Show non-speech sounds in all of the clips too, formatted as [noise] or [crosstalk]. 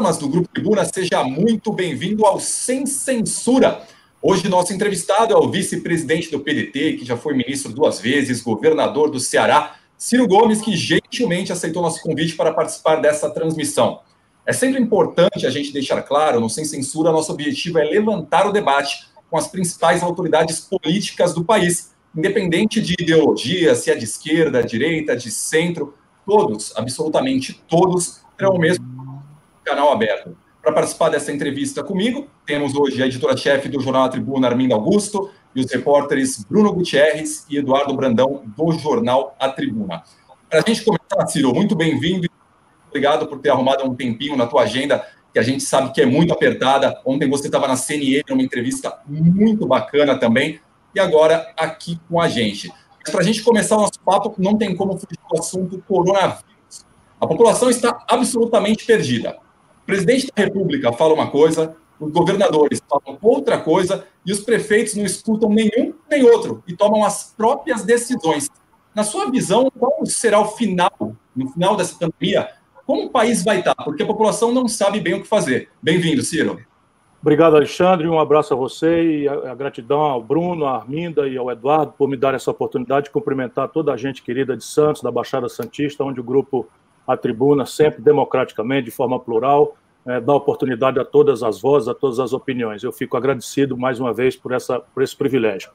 plataformas do Grupo Tribuna, seja muito bem-vindo ao Sem Censura. Hoje, nosso entrevistado é o vice-presidente do PDT, que já foi ministro duas vezes, governador do Ceará, Ciro Gomes, que gentilmente aceitou nosso convite para participar dessa transmissão. É sempre importante a gente deixar claro, no Sem Censura, nosso objetivo é levantar o debate com as principais autoridades políticas do país, independente de ideologia, se é de esquerda, direita, de centro, todos, absolutamente todos, terão o mesmo canal aberto. Para participar dessa entrevista comigo, temos hoje a editora-chefe do Jornal A Tribuna, Arminda Augusto, e os repórteres Bruno Gutierrez e Eduardo Brandão, do Jornal A Tribuna. Para a gente começar, Ciro, muito bem-vindo obrigado por ter arrumado um tempinho na tua agenda, que a gente sabe que é muito apertada. Ontem você estava na CNN, numa entrevista muito bacana também, e agora aqui com a gente. Para a gente começar o nosso papo, não tem como fugir do assunto coronavírus. A população está absolutamente perdida. Presidente da República fala uma coisa, os governadores falam outra coisa e os prefeitos não escutam nenhum nem outro e tomam as próprias decisões. Na sua visão, qual será o final, no final dessa pandemia, como o país vai estar? Porque a população não sabe bem o que fazer. Bem-vindo, Ciro. Obrigado, Alexandre. Um abraço a você e a gratidão ao Bruno, à Arminda e ao Eduardo por me dar essa oportunidade de cumprimentar toda a gente querida de Santos, da Baixada Santista, onde o grupo A Tribuna, sempre democraticamente, de forma plural, é, dá oportunidade a todas as vozes, a todas as opiniões. Eu fico agradecido mais uma vez por, essa, por esse privilégio.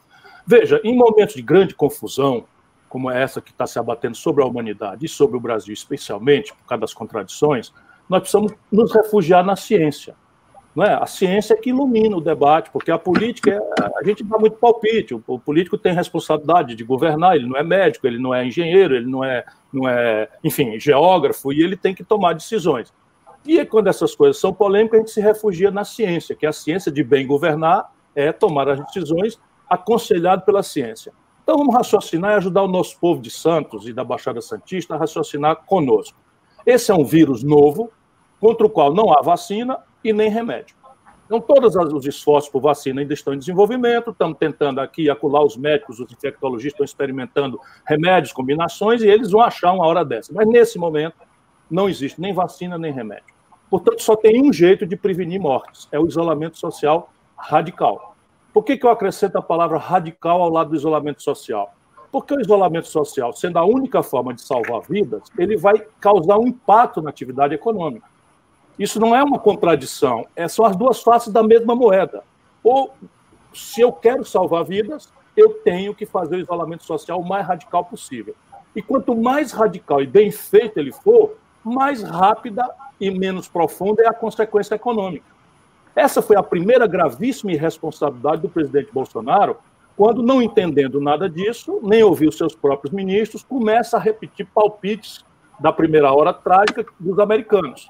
Veja, em momentos de grande confusão, como é essa que está se abatendo sobre a humanidade e sobre o Brasil, especialmente por causa das contradições, nós precisamos nos refugiar na ciência. Não é? A ciência é que ilumina o debate, porque a política, é, a gente dá muito palpite, o, o, político tem responsabilidade de governar, ele não é médico, ele não é engenheiro, ele não é, não é, enfim, geógrafo, e ele tem que tomar decisões. E quando essas coisas são polêmicas, a gente se refugia na ciência, que a ciência de bem governar é tomar as decisões aconselhado pela ciência. Então vamos raciocinar e ajudar o nosso povo de Santos e da Baixada Santista a raciocinar conosco. Esse é um vírus novo, contra o qual não há vacina e nem remédio. Então, todos os esforços por vacina ainda estão em desenvolvimento, estamos tentando aqui acular os médicos, os infectologistas estão experimentando remédios, combinações, e eles vão achar uma hora dessa. Mas, nesse momento, não existe nem vacina, nem remédio. Portanto, só tem um jeito de prevenir mortes, é o isolamento social radical. Por que, que eu acrescento a palavra radical ao lado do isolamento social? Porque o isolamento social, sendo a única forma de salvar vidas, ele vai causar um impacto na atividade econômica. Isso não é uma contradição, é, são as duas faces da mesma moeda. Ou, se eu quero salvar vidas, eu tenho que fazer o isolamento social o mais radical possível. E quanto mais radical e bem feito ele for, mais rápida e menos profunda é a consequência econômica. Essa foi a primeira gravíssima irresponsabilidade do presidente Bolsonaro, quando, não entendendo nada disso, nem ouviu seus próprios ministros, começa a repetir palpites da primeira hora trágica dos americanos.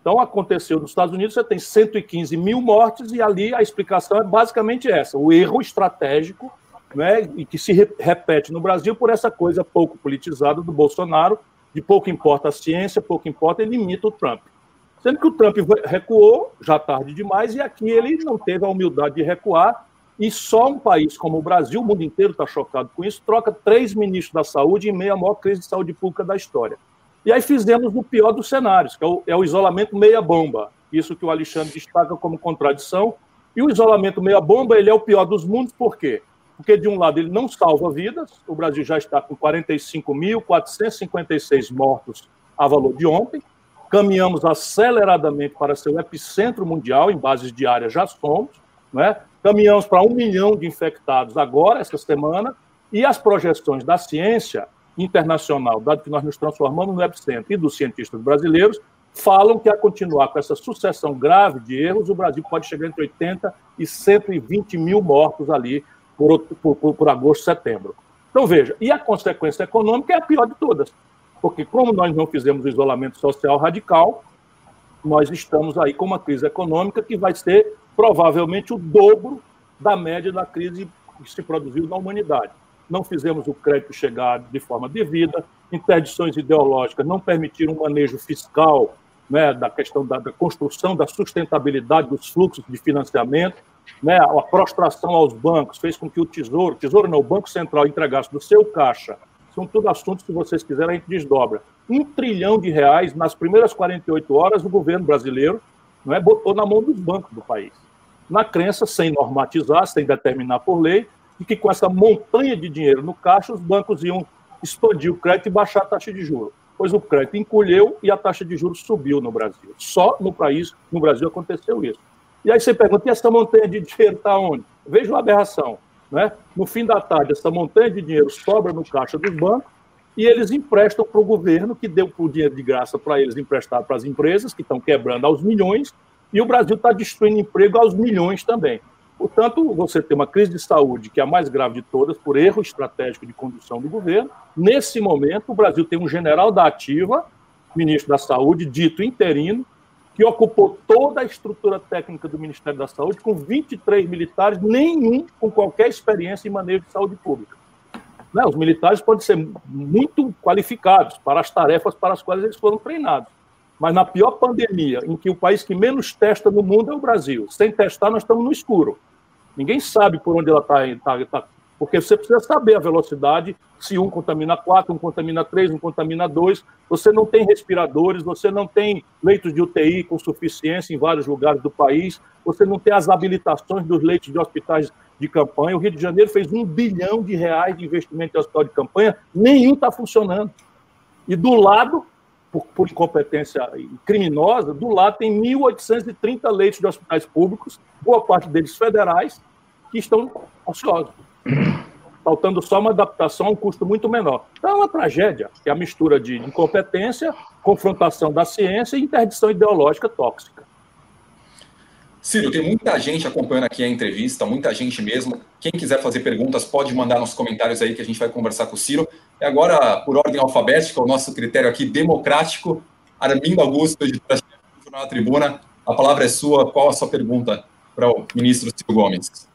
Então, aconteceu nos Estados Unidos, você tem 115 mil mortes, e ali a explicação é basicamente essa: o erro estratégico, né, e que se repete no Brasil por essa coisa pouco politizada do Bolsonaro, de pouco importa a ciência, pouco importa, ele imita o Trump. Sendo que o Trump recuou já tarde demais e aqui ele não teve a humildade de recuar. E só um país como o Brasil, o mundo inteiro está chocado com isso, troca três ministros da saúde em meio à maior crise de saúde pública da história. E aí fizemos o pior dos cenários, que é o, é o isolamento meia-bomba. Isso que o Alexandre destaca como contradição. E o isolamento meia-bomba ele é o pior dos mundos, por quê? Porque, de um lado, ele não salva vidas, o Brasil já está com 45.456 mortos a valor de ontem, caminhamos aceleradamente para ser o epicentro mundial, em bases diárias já somos, né? caminhamos para um milhão de infectados agora, essa semana, e as projeções da ciência internacional, dado que nós nos transformamos no epicentro, e dos cientistas brasileiros, falam que a continuar com essa sucessão grave de erros, o Brasil pode chegar entre 80 e 120 mil mortos ali por, por, por, por agosto, setembro. Então, veja, e a consequência econômica é a pior de todas porque como nós não fizemos isolamento social radical, nós estamos aí com uma crise econômica que vai ser provavelmente o dobro da média da crise que se produziu na humanidade. Não fizemos o crédito chegar de forma devida, interdições ideológicas não permitiram um manejo fiscal né, da questão da, da, construção da sustentabilidade dos fluxos de financiamento, né, a prostração aos bancos fez com que o Tesouro, Tesouro não, o Banco Central entregasse do seu caixa são tudo assuntos que vocês quiserem, a gente desdobra. Um trilhão de reais nas primeiras 48 horas o governo brasileiro não é, botou na mão dos bancos do país. Na crença, sem normatizar, sem determinar por lei, de que com essa montanha de dinheiro no caixa, os bancos iam expandir o crédito e baixar a taxa de juros. Pois o crédito encolheu e a taxa de juros subiu no Brasil. Só no país, no Brasil, aconteceu isso. E aí você pergunta, e essa montanha de dinheiro está onde? Veja uma aberração. Né? No fim da tarde, essa montanha de dinheiro sobra no caixa dos bancos e eles emprestam para o governo, que deu o dinheiro de graça para eles emprestar para as empresas, que estão quebrando aos milhões, e o Brasil está destruindo emprego aos milhões também. Portanto, você tem uma crise de saúde que é a mais grave de todas, por erro estratégico de condução do governo. Nesse momento, o Brasil tem um general da Ativa, ministro da Saúde, dito interino, que ocupou toda a estrutura técnica do Ministério da Saúde, com 23 militares, nenhum com qualquer experiência em manejo de saúde pública. Né? Os militares podem ser muito qualificados para as tarefas para as quais eles foram treinados. Mas na pior pandemia, em que o país que menos testa no mundo é o Brasil, sem testar, nós estamos no escuro. Ninguém sabe por onde ela está tá, tá porque você precisa saber a velocidade, se um contamina quatro, um contamina três, um contamina dois. Você não tem respiradores, você não tem leitos de UTI com suficiência em vários lugares do país, você não tem as habilitações dos leitos de hospitais de campanha. O Rio de Janeiro fez um bilhão de reais de investimento em hospital de campanha, nenhum está funcionando. E do lado, por, por incompetência criminosa, do lado tem 1.830 leitos de hospitais públicos, boa parte deles federais, que estão ociosos faltando só uma adaptação a um custo muito menor. Então é uma tragédia, que é a mistura de incompetência, confrontação da ciência e interdição ideológica tóxica. Ciro, tem muita gente acompanhando aqui a entrevista, muita gente mesmo. Quem quiser fazer perguntas pode mandar nos comentários aí que a gente vai conversar com o Ciro. E agora, por ordem alfabética, o nosso critério aqui democrático, Armindo Augusto, editor do Jornal Tribuna, a palavra é sua. Qual a sua pergunta para o ministro Ciro Gomes?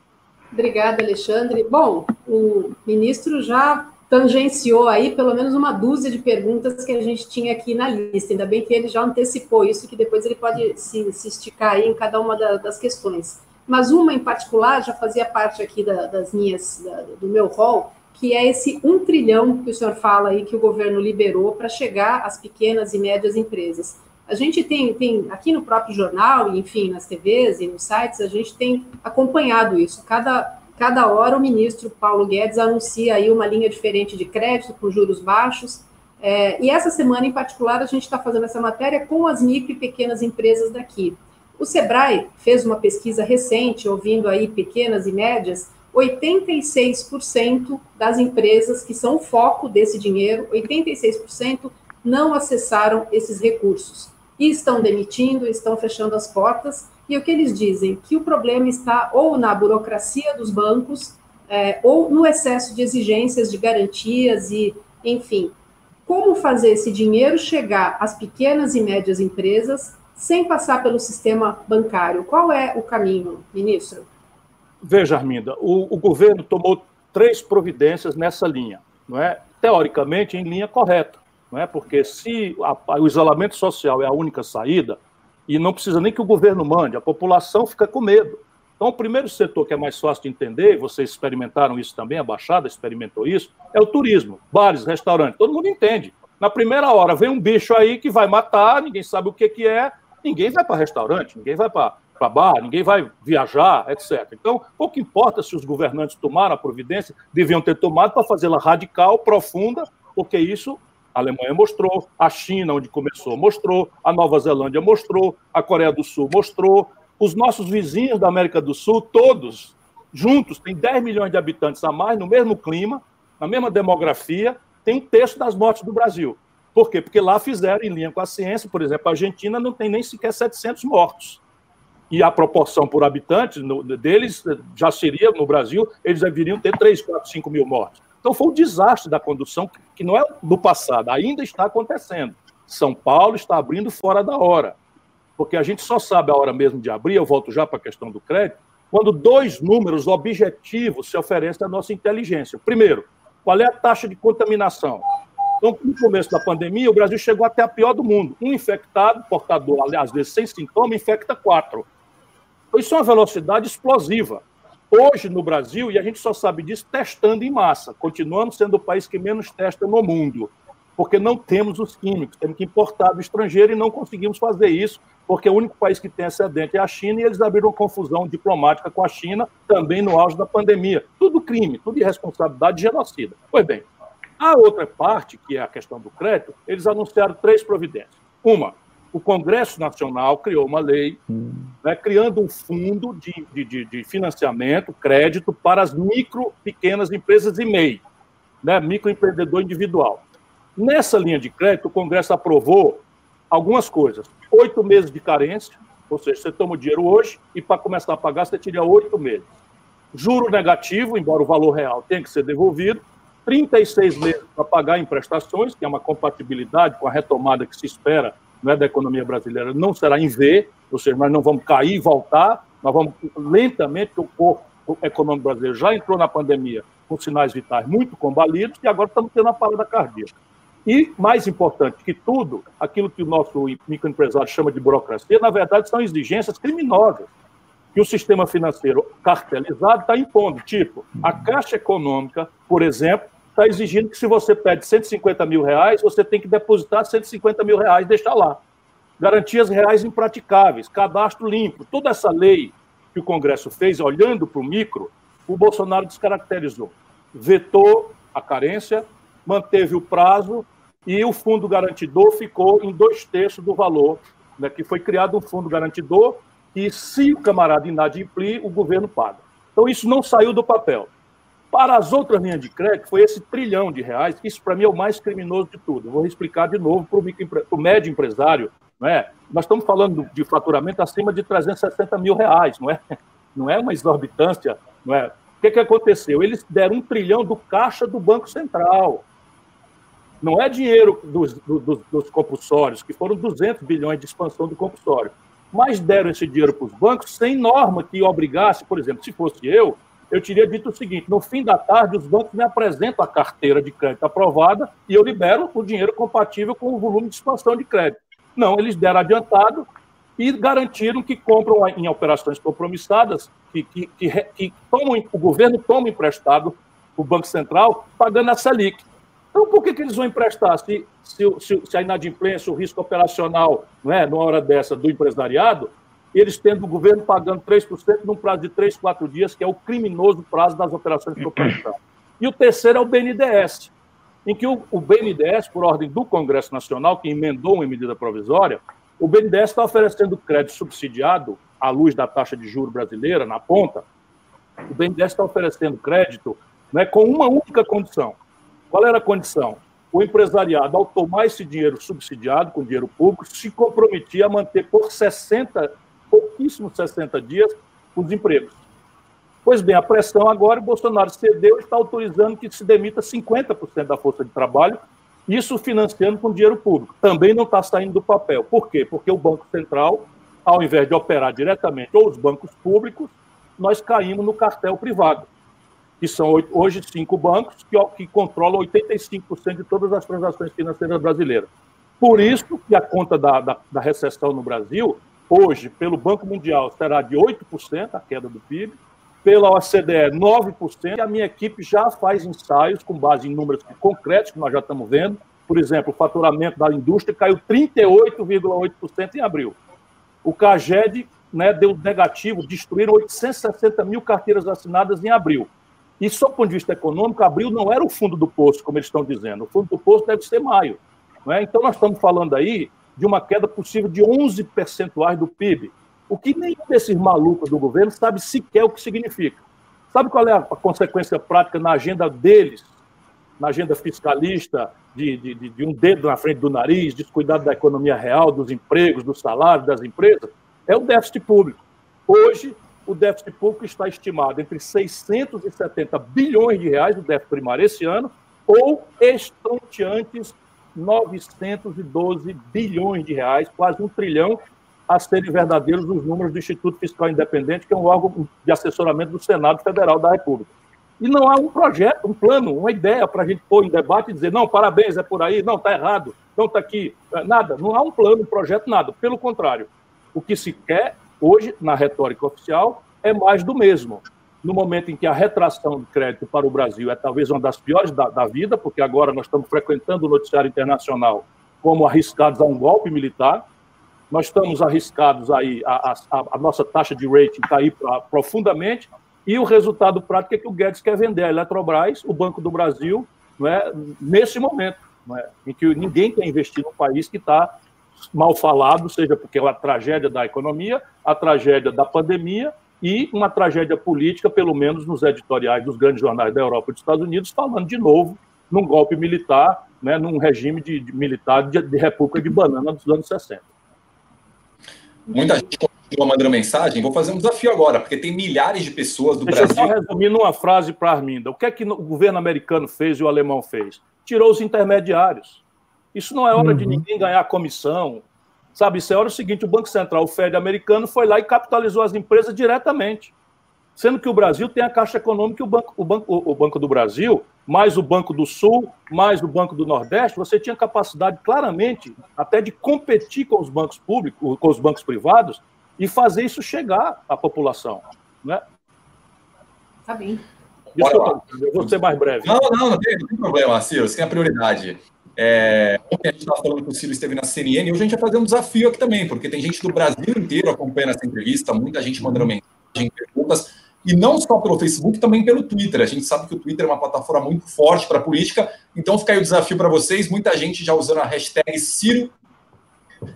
Obrigada, Alexandre. Bom, o ministro já tangenciou aí pelo menos uma dúzia de perguntas que a gente tinha aqui na lista. Ainda bem que ele já antecipou isso, que depois ele pode se, se esticar aí em cada uma da, das questões. Mas uma em particular já fazia parte aqui da, das minhas, da, do meu rol, que é esse um trilhão que o senhor fala aí que o governo liberou para chegar às pequenas e médias empresas. A gente tem, tem aqui no próprio jornal, enfim, nas TVs e nos sites, a gente tem acompanhado isso. Cada, cada hora o ministro Paulo Guedes anuncia aí uma linha diferente de crédito com juros baixos. É, e essa semana, em particular, a gente está fazendo essa matéria com as micro e pequenas empresas daqui. O Sebrae fez uma pesquisa recente, ouvindo aí pequenas e médias, 86% das empresas que são foco desse dinheiro, 86% não acessaram esses recursos e estão demitindo, estão fechando as portas. E o que eles dizem? Que o problema está ou na burocracia dos bancos, é, ou no excesso de exigências de garantias e, enfim, como fazer esse dinheiro chegar às pequenas e médias empresas sem passar pelo sistema bancário? Qual é o caminho, ministro? Veja, Arminda, o, o governo tomou três providências nessa linha, não é? Teoricamente, em linha correta não é? Porque se a, o isolamento social é a única saída, e não precisa nem que o governo mande, a população fica com medo. Então, o primeiro setor que é mais fácil de entender, vocês experimentaram isso também, a Baixada experimentou isso, é o turismo, bares, restaurantes, todo mundo entende. Na primeira hora vem um bicho aí que vai matar, ninguém sabe o que, que é, ninguém vai para restaurante, ninguém vai para bar, ninguém vai viajar, etc. Então, pouco importa se os governantes tomaram a providência, deviam ter tomado para fazê-la radical, profunda, porque isso a Alemanha mostrou, a China, onde começou, mostrou, a Nova Zelândia mostrou, a Coreia do Sul mostrou, os nossos vizinhos da América do Sul, todos juntos, têm 10 milhões de habitantes a mais, no mesmo clima, na mesma demografia, tem um terço das mortes do Brasil. Por quê? Porque lá fizeram, em linha com a ciência, por exemplo, a Argentina não tem nem sequer 700 mortos. E a proporção por habitante deles já seria, no Brasil, eles deveriam ter 3, 4, 5 mil mortos. Então foi um desastre da condução, que não é do passado, ainda está acontecendo. São Paulo está abrindo fora da hora. Porque a gente só sabe a hora mesmo de abrir, eu volto já para a questão do crédito, quando dois números objetivos se oferecem à nossa inteligência. Primeiro, qual é a taxa de contaminação? Então, no começo da pandemia, o Brasil chegou até a pior do mundo. Um infectado, portador, às vezes sem sintoma, infecta quatro. Isso é uma velocidade explosiva. Hoje, no Brasil, e a gente só sabe disso testando em massa, continuamos sendo o país que menos testa no mundo, porque não temos os químicos, temos que importar do estrangeiro e não conseguimos fazer isso, porque o único país que tem excedente é a China e eles abriram confusão diplomática com a China também no auge da pandemia. Tudo crime, tudo irresponsabilidade de genocida. Pois bem, a outra parte, que é a questão do crédito, eles anunciaram três providências. Uma, o Congresso Nacional criou uma lei hum. né, criando um fundo de, de, de, financiamento, crédito para as micro, pequenas empresas e MEI, né, microempreendedor individual. Nessa linha de crédito, o Congresso aprovou algumas coisas. Oito meses de carência, ou seja, você toma o dinheiro hoje e para começar a pagar você teria oito meses. Juro negativo, embora o valor real tenha que ser devolvido. 36 meses para pagar em prestações, que é uma compatibilidade com a retomada que se espera né, da economia brasileira não será em V, ou seja, nós não vamos cair e voltar, nós vamos lentamente, o corpo econômico brasileiro já entrou na pandemia com sinais vitais muito combalidos e agora estamos tendo a parada cardíaca. E, mais importante que tudo, aquilo que o nosso microempresário chama de burocracia, na verdade, são exigências criminosas que o sistema financeiro cartelizado está impondo. Tipo, a Caixa Econômica, por exemplo, está exigindo que se você pede 150 mil reais, você tem que depositar 150 mil reais e deixar lá. Garantias reais impraticáveis, cadastro limpo. Toda essa lei que o Congresso fez, olhando para o micro, o Bolsonaro descaracterizou. Vetou a carência, manteve o prazo e o fundo garantidor ficou em dois terços do valor, né, que foi criado um fundo garantidor e se o camarada inadimplir, o governo paga. Então isso não saiu do papel. Para as outras linhas de crédito, foi esse trilhão de reais, que isso para mim é o mais criminoso de tudo. Vou explicar de novo para o médio empresário. Não é? Nós estamos falando de faturamento acima de 360 mil reais, não é? Não é uma exorbitância. Não é? O que, que aconteceu? Eles deram um trilhão do caixa do Banco Central. Não é dinheiro dos, dos, dos compulsórios, que foram 200 bilhões de expansão do compulsório. Mas deram esse dinheiro para os bancos sem norma que obrigasse, por exemplo, se fosse eu, eu teria dito o seguinte: no fim da tarde, os bancos me apresentam a carteira de crédito aprovada e eu libero o dinheiro compatível com o volume de expansão de crédito. Não, eles deram adiantado e garantiram que compram em operações compromissadas, que, que, que, que tomam, o governo toma emprestado o Banco Central, pagando a Selic. Então, por que, que eles vão emprestar? Se, se, se, a inadimplência, o risco operacional, não é, numa hora dessa, do empresariado, eles tendo o governo pagando 3% num prazo de 3, 4 dias, que é o criminoso prazo das operações proprietárias. E o terceiro é o BNDES, em que o, o BNDES, por ordem do Congresso Nacional, que emendou uma medida provisória, o BNDES está oferecendo crédito subsidiado à luz da taxa de juro brasileira, na ponta. O BNDES está oferecendo crédito né, com uma única condição. Qual era a condição? O empresariado, ao tomar esse dinheiro subsidiado com dinheiro público, se comprometia a manter por 60 pouquíssimos 60 dias os empregos. Pois bem, a pressão agora, o Bolsonaro cedeu e está autorizando que se demita 50% da força de trabalho, isso financiando com dinheiro público. Também não está saindo do papel. Por quê? Porque o Banco Central, ao invés de operar diretamente ou os bancos públicos, nós caímos no cartel privado, que são hoje cinco bancos que, que controlam 85% de todas as transações financeiras brasileiras. Por isso que a conta da, da, da recessão no Brasil hoje, pelo Banco Mundial, será de 8% a queda do PIB, pela OCDE, 9%, e a minha equipe já faz ensaios com base em números concretos que nós já estamos vendo. Por exemplo, o faturamento da indústria caiu 38,8% em abril. O CAGED né, deu negativo, destruíram 860 mil carteiras assinadas em abril. E, só do ponto de vista econômico, abril não era o fundo do poço, como eles estão dizendo. O fundo do poço deve ser maio. É? Então, nós estamos falando aí de uma queda possível de 11 percentuais do PIB. O que nenhum desses malucos do governo sabe sequer o que significa. Sabe qual é a consequência prática na agenda deles, na agenda fiscalista, de, de, de um dedo na frente do nariz, descuidado da economia real, dos empregos, dos salários das empresas? É o déficit público. Hoje, o déficit público está estimado entre 670 bilhões de reais, o déficit primário esse ano, ou estonteantes 912 bilhões de reais, quase um trilhão, a serem verdadeiros os números do Instituto Fiscal Independente, que é um órgão de assessoramento do Senado Federal da República. E não há um projeto, um plano, uma ideia para a gente pôr em debate e dizer, não, parabéns, é por aí, não, está errado, não está aqui, é, nada. Não há um plano, um projeto, nada. Pelo contrário, o que se quer hoje, na retórica oficial, é mais do mesmo. No momento em que a retração de crédito para o Brasil é talvez uma das piores da, da vida, porque agora nós estamos frequentando o noticiário internacional como arriscados a um golpe militar. Nós estamos arriscados aí, a, a, a nossa taxa de rating cair profundamente, e o resultado prático é que o Guedes quer vender a Eletrobras, o Banco do Brasil, não é, nesse momento, não é, em que ninguém quer investir num país que está mal falado, seja porque é a tragédia da economia, a tragédia da pandemia e uma tragédia política, pelo menos nos editoriais dos grandes jornais da Europa e dos Estados Unidos, falando de novo num golpe militar, né, num regime de, de militar de, de, República de Banana dos anos 60. Muita gente continua mandando mensagem. Vou fazer um desafio agora, porque tem milhares de pessoas do Deixa Brasil. Deixa eu só resumir numa frase para a Arminda. O que é que o governo americano fez e o alemão fez? Tirou os intermediários. Isso não é hora uhum. de ninguém ganhar comissão, Sabe, isso é hora o seguinte: o Banco Central, o Fed americano, foi lá e capitalizou as empresas diretamente. Sendo que o Brasil tem a Caixa Econômica e o Banco, o Banco, o Banco do Brasil, mais o Banco do Sul, mais o Banco do Nordeste, você tinha capacidade claramente até de competir com os bancos públicos, com os bancos privados, e fazer isso chegar à população. Né? Tá bem. Desculpa, eu vou ser mais breve. Não, não, não tem, não tem problema, Ciro, você tem a prioridade. É, ontem a gente estava falando que o Ciro esteve na CNN e hoje a gente vai fazer um desafio aqui também, porque tem gente do Brasil inteiro acompanhando essa entrevista, muita gente mandando mensagem, perguntas, e não só pelo Facebook, também pelo Twitter. A gente sabe que o Twitter é uma plataforma muito forte para a política, então fica aí o desafio para vocês, muita gente já usando a hashtag Ciro.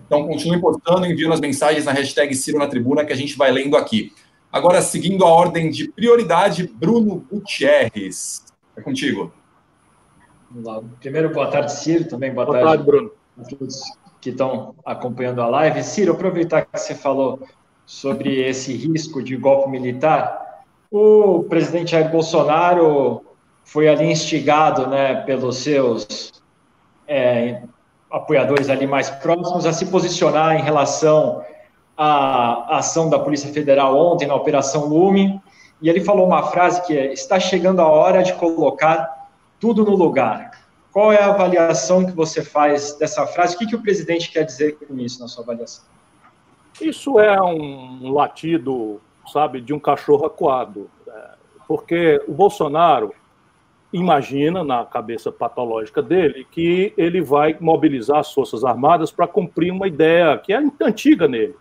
Então continue postando, enviando as mensagens na hashtag Ciro na Tribuna que a gente vai lendo aqui. Agora, seguindo a ordem de prioridade, Bruno Gutierrez. É contigo. Primeiro, boa tarde, Ciro. Também boa, boa tarde, tarde, Bruno. A todos que estão acompanhando a live. Ciro, aproveitar que você falou sobre esse risco de golpe militar. O presidente Jair Bolsonaro foi ali instigado né, pelos seus é, apoiadores ali mais próximos a se posicionar em relação à ação da Polícia Federal ontem na Operação Lume. E ele falou uma frase que é: está chegando a hora de colocar tudo no lugar. Qual é a avaliação que você faz dessa frase? O que, que o presidente quer dizer com isso na sua avaliação? Isso é um latido, sabe, de um cachorro acuado. É, porque o Bolsonaro imagina, na cabeça patológica dele, que ele vai mobilizar as Forças Armadas para cumprir uma ideia que é antiga nele.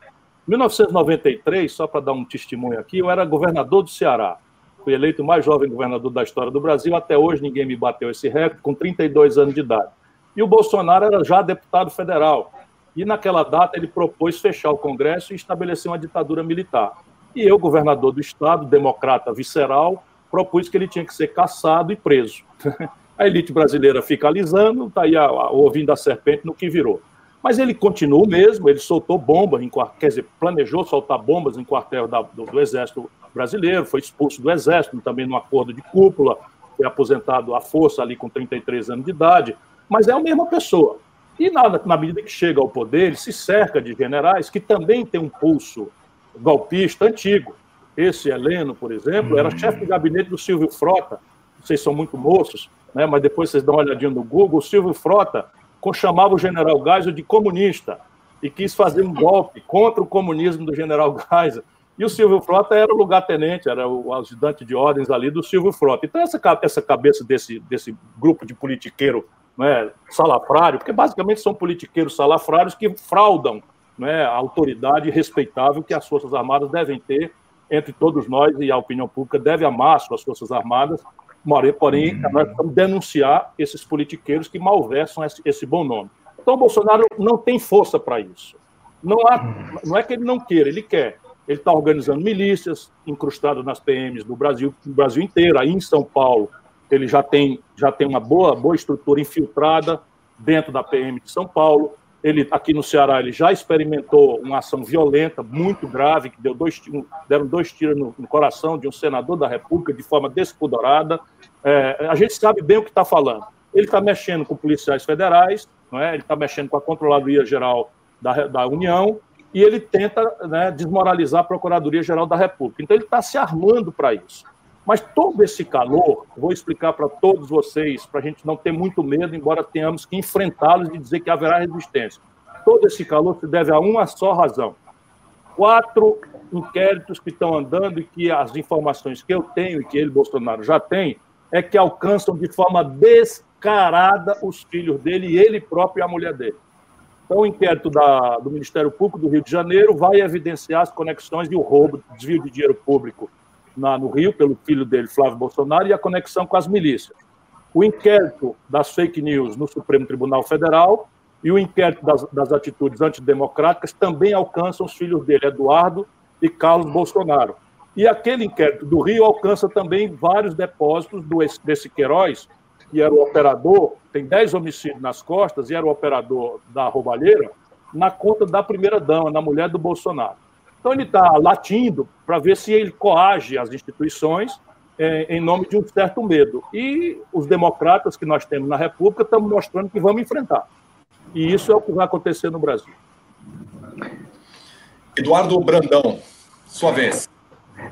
Em 1993, só para dar um testemunho aqui, eu era governador do Ceará fui eleito o mais jovem governador da história do Brasil. Até hoje ninguém me bateu esse recorde, com 32 anos de idade. E o Bolsonaro era já deputado federal. E naquela data ele propôs fechar o Congresso e estabelecer uma ditadura militar. E eu, governador do estado, democrata visceral, propus que ele tinha que ser caçado e preso. [laughs] A elite brasileira fica alisando, está aí a, a, ouvindo a serpente no que virou. Mas ele continuou mesmo, ele soltou bombas, em, quer dizer, planejou soltar bombas em quartel da, do, do, Exército Brasileiro, foi expulso do Exército, também no acordo de cúpula, foi aposentado à força ali com 33 anos de idade, mas é a mesma pessoa. E na, na medida que chega ao poder, ele se cerca de generais que também têm um pulso golpista antigo. Esse Heleno, por exemplo, era chefe de gabinete do Silvio Frota. Vocês são muito moços, né? mas depois vocês dão uma olhadinha no Google. O Silvio Frota chamava o general Geisel de comunista e quis fazer um golpe contra o comunismo do general Geisel. E o Silvio Frota era o lugar-tenente, era o ajudante de ordens ali do Silvio Frota. Então, essa, essa cabeça desse, desse grupo de politiqueiro né, salafrário, porque basicamente são politiqueiros salafrários que fraudam né, a autoridade respeitável que as Forças Armadas devem ter entre todos nós e a opinião pública deve amar suas Forças Armadas Porém, uhum. nós vamos denunciar esses politiqueiros que malversam esse, esse bom nome. Então, o Bolsonaro não tem força para isso. Não, há, uhum. não é que ele não queira, ele quer. Ele está organizando milícias, incrustado nas PMs do Brasil, do Brasil inteiro. Aí em São Paulo, ele já tem, já tem uma boa, boa estrutura infiltrada dentro da PM de São Paulo. Ele aqui no Ceará ele já experimentou uma ação violenta muito grave que deu dois deram dois tiros no, no coração de um senador da República de forma despudorada. É, a gente sabe bem o que está falando. Ele está mexendo com policiais federais, não é? Ele está mexendo com a Controladoria Geral da, da União e ele tenta né, desmoralizar a Procuradoria Geral da República. Então ele está se armando para isso. Mas todo esse calor, vou explicar para todos vocês, para a gente não ter muito medo, embora tenhamos que enfrentá-los e dizer que haverá resistência. Todo esse calor se deve a uma só razão. Quatro inquéritos que estão andando e que as informações que eu tenho e que ele, Bolsonaro, já tem, é que alcançam de forma descarada os filhos dele e ele próprio e a mulher dele. Então, o inquérito da, do Ministério Público do Rio de Janeiro vai evidenciar as conexões e o roubo, desvio de dinheiro público na, no Rio, pelo filho dele, Flávio Bolsonaro, e a conexão com as milícias. O inquérito das fake news no Supremo Tribunal Federal e o inquérito das, das atitudes antidemocráticas também alcançam os filhos dele, Eduardo e Carlos Bolsonaro. E aquele inquérito do Rio alcança também vários depósitos do, desse Queiroz, que era o operador, tem 10 homicídios nas costas, e era o operador da roubalheira, na conta da primeira-dama, na mulher do Bolsonaro. Então ele está latindo para ver se ele coage as instituições é, em nome de um certo medo. E os democratas que nós temos na República estão mostrando que vamos enfrentar. E isso é o que vai acontecer no Brasil. Eduardo Brandão, sua vez.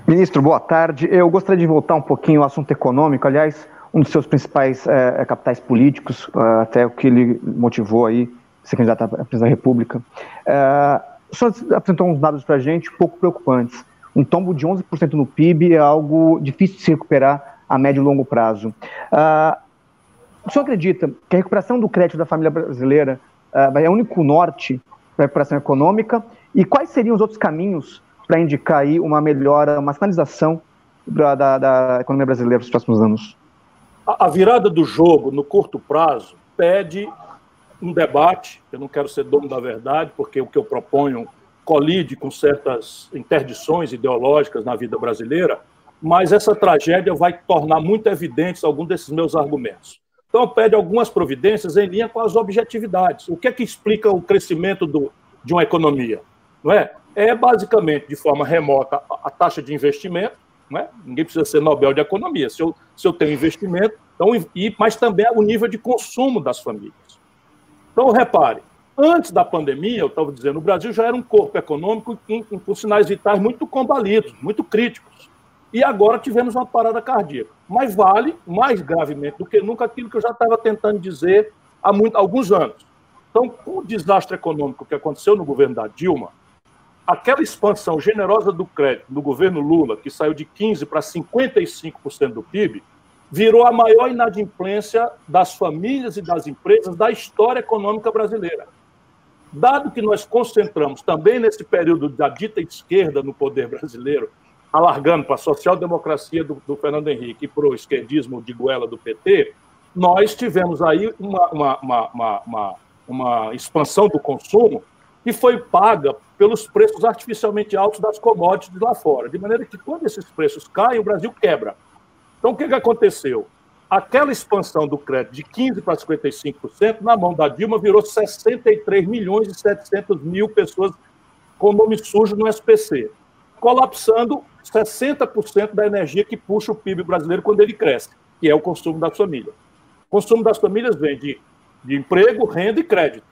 Ministro, boa tarde. Eu gostaria de voltar um pouquinho ao assunto econômico. Aliás, um dos seus principais é, capitais políticos, é, até o que ele motivou aí ser candidato à presidência da República. É, o senhor apresentou uns dados para a gente pouco preocupantes. Um tombo de 11% no PIB é algo difícil de se recuperar a médio e longo prazo. Uh, o senhor acredita que a recuperação do crédito da família brasileira uh, é o único norte para a recuperação econômica? E quais seriam os outros caminhos para indicar aí uma melhora, uma sinalização da, da, da economia brasileira para os próximos anos? A, virada do jogo no curto prazo pede um debate. Eu não quero ser dono da verdade, porque o que eu proponho colide com certas interdições ideológicas na vida brasileira, mas essa tragédia vai tornar muito evidentes alguns desses meus argumentos. Então, pede algumas providências em linha com as objetividades. O que é que explica o crescimento do, de uma economia? Não é? é basicamente, de forma remota, a taxa de investimento. Não é? Ninguém precisa ser Nobel de Economia. Se eu, se eu tenho investimento, então, e, mas também o nível de consumo das famílias. Então, repare, Antes da pandemia, eu estava dizendo, o Brasil já era um corpo econômico com sinais vitais muito combalidos, muito críticos. E agora tivemos uma parada cardíaca. Mas vale, mais gravemente do que nunca, aquilo que eu já estava tentando dizer há muito, alguns anos. Então, com o desastre econômico que aconteceu no governo da Dilma, aquela expansão generosa do crédito do governo Lula, que saiu de 15% para 55% do PIB, virou a maior inadimplência das famílias e das empresas da história econômica brasileira. Dado que nós concentramos também nesse período da dita esquerda no poder brasileiro, alargando para a social-democracia do, do, Fernando Henrique e para o esquerdismo de goela do PT, nós tivemos aí uma, uma, uma, uma, uma expansão do consumo que foi paga pelos preços artificialmente altos das commodities lá fora. De maneira que, quando esses preços caem, o Brasil quebra. Então, o que, que aconteceu? aquela expansão do crédito de 15% para 55%, na mão da Dilma, virou 63 milhões e 700 mil pessoas com nome sujo no SPC, colapsando 60% da energia que puxa o PIB brasileiro quando ele cresce, que é o consumo das famílias. O consumo das famílias vem de, de emprego, renda e crédito.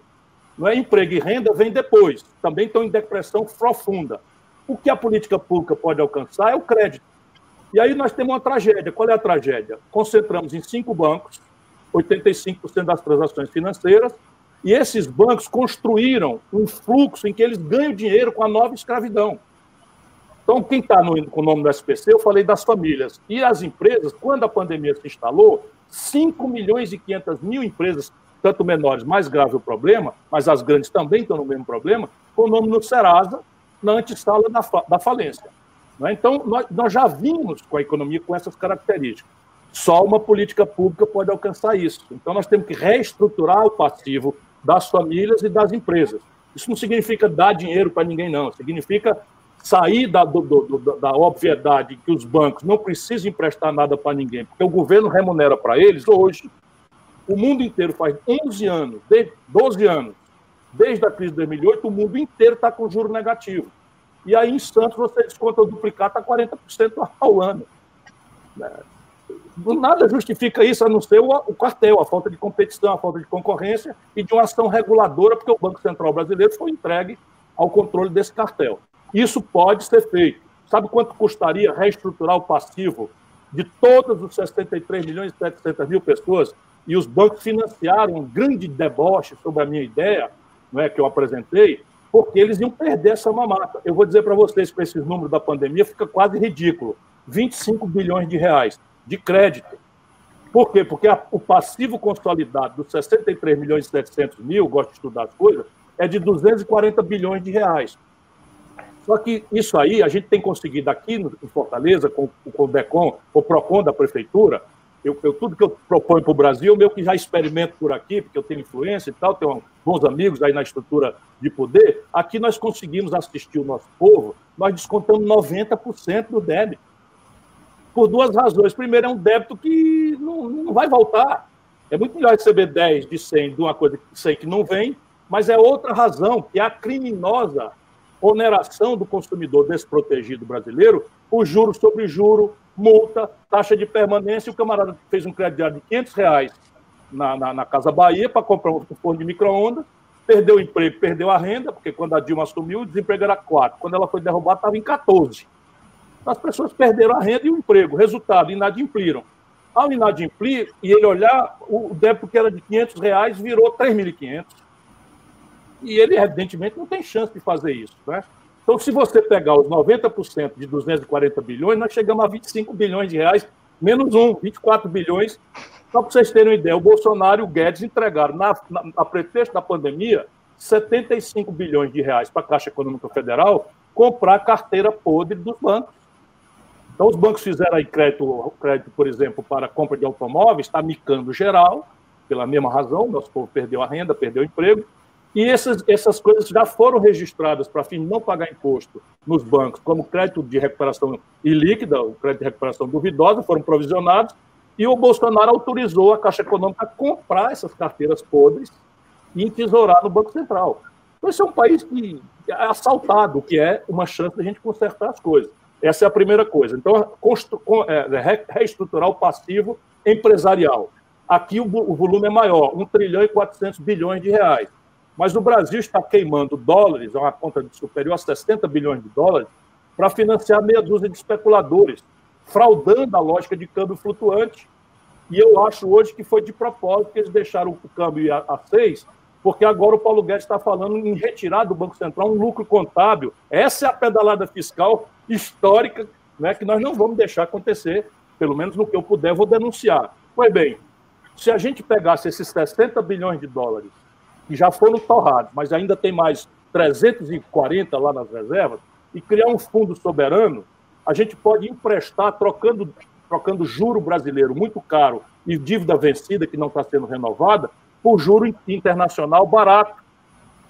Não é emprego e renda vem depois, também estão em depressão profunda. O que a política pública pode alcançar é o crédito. E aí nós temos uma tragédia. Qual é a tragédia? Concentramos em cinco bancos 85% das transações financeiras, e esses bancos construíram um fluxo em que eles ganham dinheiro com a nova escravidão. Então, quem está com o nome do SPC, eu falei das famílias. E as empresas, quando a pandemia se instalou, 5 milhões e 500 mil empresas, tanto menores, mais grave o problema, mas as grandes também estão no mesmo problema, com o nome no Serasa, na antessala da, da falência. Né? Então, nós, nós já vimos com a economia com essas características. Só uma política pública pode alcançar isso. Então, nós temos que reestruturar o passivo das famílias e das empresas. Isso não significa dar dinheiro para ninguém, não. Significa sair da, do, do, da obviedade que os bancos não precisam emprestar nada para ninguém, porque o governo remunera para eles hoje. O mundo inteiro faz 11 anos, 12 anos, desde a crise de 2008, o mundo inteiro está com juro negativo. E aí, em Santos, você desconta o duplicado a 40% ao ano. Né? Nada justifica isso, a não ser o, quartel, a falta de competição, a falta de concorrência e de uma ação reguladora, porque o Banco Central Brasileiro foi entregue ao controle desse cartel. Isso pode ser feito. Sabe quanto custaria reestruturar o passivo de todos os 63 milhões e 700 mil pessoas? E os bancos financiaram um grande deboche sobre a minha ideia, não é, que eu apresentei, porque eles iam perder essa mamata. Eu vou dizer para vocês que esses números da pandemia fica quase ridículo. 25 bilhões de reais de crédito. Por quê? Porque a, o passivo consolidado dos 63 milhões e 700 mil, gosto de estudar as coisas, é de 240 bilhões de reais. Só que isso aí a gente tem conseguido aqui em Fortaleza, com, com o DECOM, o PROCON da Prefeitura, eu, eu, tudo que eu proponho para o Brasil, meu que já experimento por aqui, porque eu tenho influência e tal, tenho bons amigos aí na estrutura de poder, aqui nós conseguimos assistir o nosso povo, nós descontamos 90% do débito. Por duas razões. Primeiro, é um débito que não, não vai voltar. É muito melhor receber 10 de 100 de uma coisa que sei que não vem, mas é outra razão, que é a criminosa oneração do consumidor desprotegido brasileiro por juro sobre juro, multa, taxa de permanência. O camarada fez um crediário de 500 reais na, na, na Casa Bahia para comprar um forno de micro-ondas, perdeu o emprego, perdeu a renda, porque quando a Dilma assumiu, o desemprego era 4. Quando ela foi derrubada, estava em 14. As pessoas perderam a renda e o emprego. Resultado, inadimpliram. Ao inadimplir, e ele olhar, o débito que era de 500 reais virou 3.500. E ele, evidentemente, não tem chance de fazer isso. Né? Então, se você pegar os 90% de 240 bilhões, nós chegamos a 25 bilhões de reais, menos um, 24 bilhões. Só para vocês terem uma ideia, o Bolsonaro e o Guedes entregaram, na, na, a pretexto da pandemia, 75 bilhões de reais para a Caixa Econômica Federal comprar carteira podre dos bancos. Então, os bancos fizeram aí crédito, crédito, por exemplo, para compra de automóveis, está micando geral, pela mesma razão, nosso povo perdeu a renda, perdeu o emprego, e essas, essas coisas já foram registradas para fim de não pagar imposto nos bancos, como crédito de recuperação ilíquida, o crédito de recuperação duvidosa, foram provisionados, e o Bolsonaro autorizou a Caixa Econômica a comprar essas carteiras podres e entesourar no Banco Central. Então, esse é um país que é assaltado, que é uma chance de a gente consertar as coisas. Essa é a primeira coisa. Então, é, reestruturar o passivo empresarial. Aqui o, o volume é maior, 1 trilhão e 400 bilhões de reais. Mas o Brasil está queimando dólares, é uma conta superior a 60 bilhões de dólares, para financiar meia dúzia de especuladores, fraudando a lógica de câmbio flutuante. E eu acho hoje que foi de propósito que eles deixaram o câmbio a, a seis, porque agora o Paulo Guedes está falando em retirar do Banco Central um lucro contábil. Essa é a pedalada fiscal histórica né, que nós não vamos deixar acontecer, pelo menos no que eu puder, vou denunciar. Pois bem, se a gente pegasse esses 60 bilhões de dólares que já foram torrados, mas ainda tem mais 340 lá nas reservas, e criar um fundo soberano, a gente pode emprestar trocando, trocando juro brasileiro muito caro e dívida vencida que não está sendo renovada por juro internacional barato,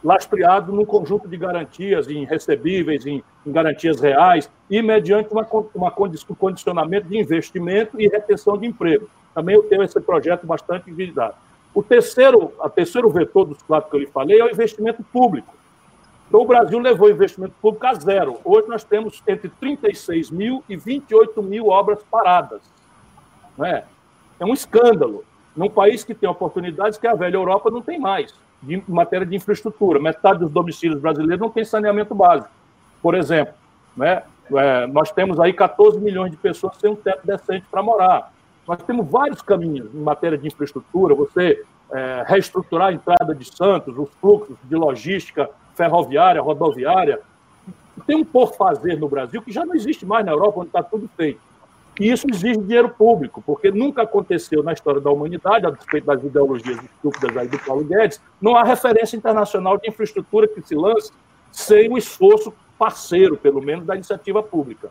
lastreado num conjunto de garantias em recebíveis, em, em garantias reais e mediante uma, uma, um condicionamento de investimento e retenção de emprego. Também eu tenho esse projeto bastante visado. O terceiro, a terceiro vetor dos quatro que eu lhe falei é o investimento público. Então, o Brasil levou o investimento público a zero. Hoje nós temos entre 36 mil e 28 mil obras paradas. É? é um escândalo. Num país que tem oportunidades que a velha Europa não tem mais, em matéria de infraestrutura. Metade dos domicílios brasileiros não tem saneamento básico. Por exemplo, né? É, nós temos aí 14 milhões de pessoas sem um teto decente para morar. Nós temos vários caminhos em matéria de infraestrutura, você é, reestruturar a entrada de Santos, os fluxos de logística ferroviária, rodoviária. Tem um por fazer no Brasil que já não existe mais na Europa, onde está tudo feito. E isso exige dinheiro público, porque nunca aconteceu na história da humanidade, a despeito das ideologias estúpidas aí do Paulo Guedes, não há referência internacional de infraestrutura que se lance sem o esforço parceiro, pelo menos, da iniciativa pública.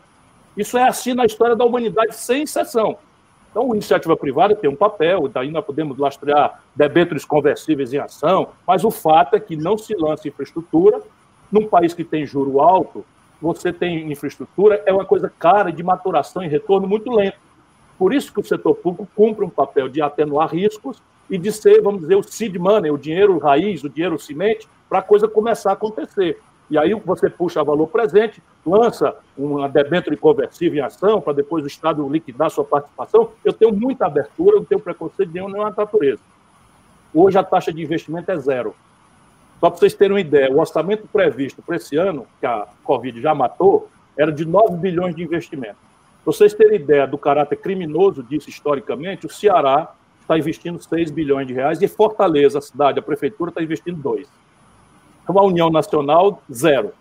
Isso é assim na história da humanidade, sem exceção. Então, a iniciativa privada tem um papel, daí nós podemos lastrear debêntures conversíveis em ação, mas o fato é que não se lança infraestrutura. Num país que tem juro alto, você tem infraestrutura, é uma coisa cara de maturação e retorno muito lento. Por isso que o setor público cumpre um papel de atenuar riscos e de ser, vamos dizer, o seed money, o dinheiro raiz, o dinheiro semente, para a coisa começar a acontecer. E aí você puxa valor presente, lança uma debênture conversível em ação para depois o Estado liquidar sua participação. Eu tenho muita abertura, não tenho preconceito nenhum, nenhuma natureza. Hoje a taxa de investimento é zero. Só para vocês terem uma ideia, o orçamento previsto para esse ano, que a Covid já matou, era de 9 bilhões de investimento. Para vocês terem ideia do caráter criminoso disso historicamente, o Ceará está investindo 6 bilhões de reais e Fortaleza, a cidade, a prefeitura, está investindo 2. Uma união nacional, zero.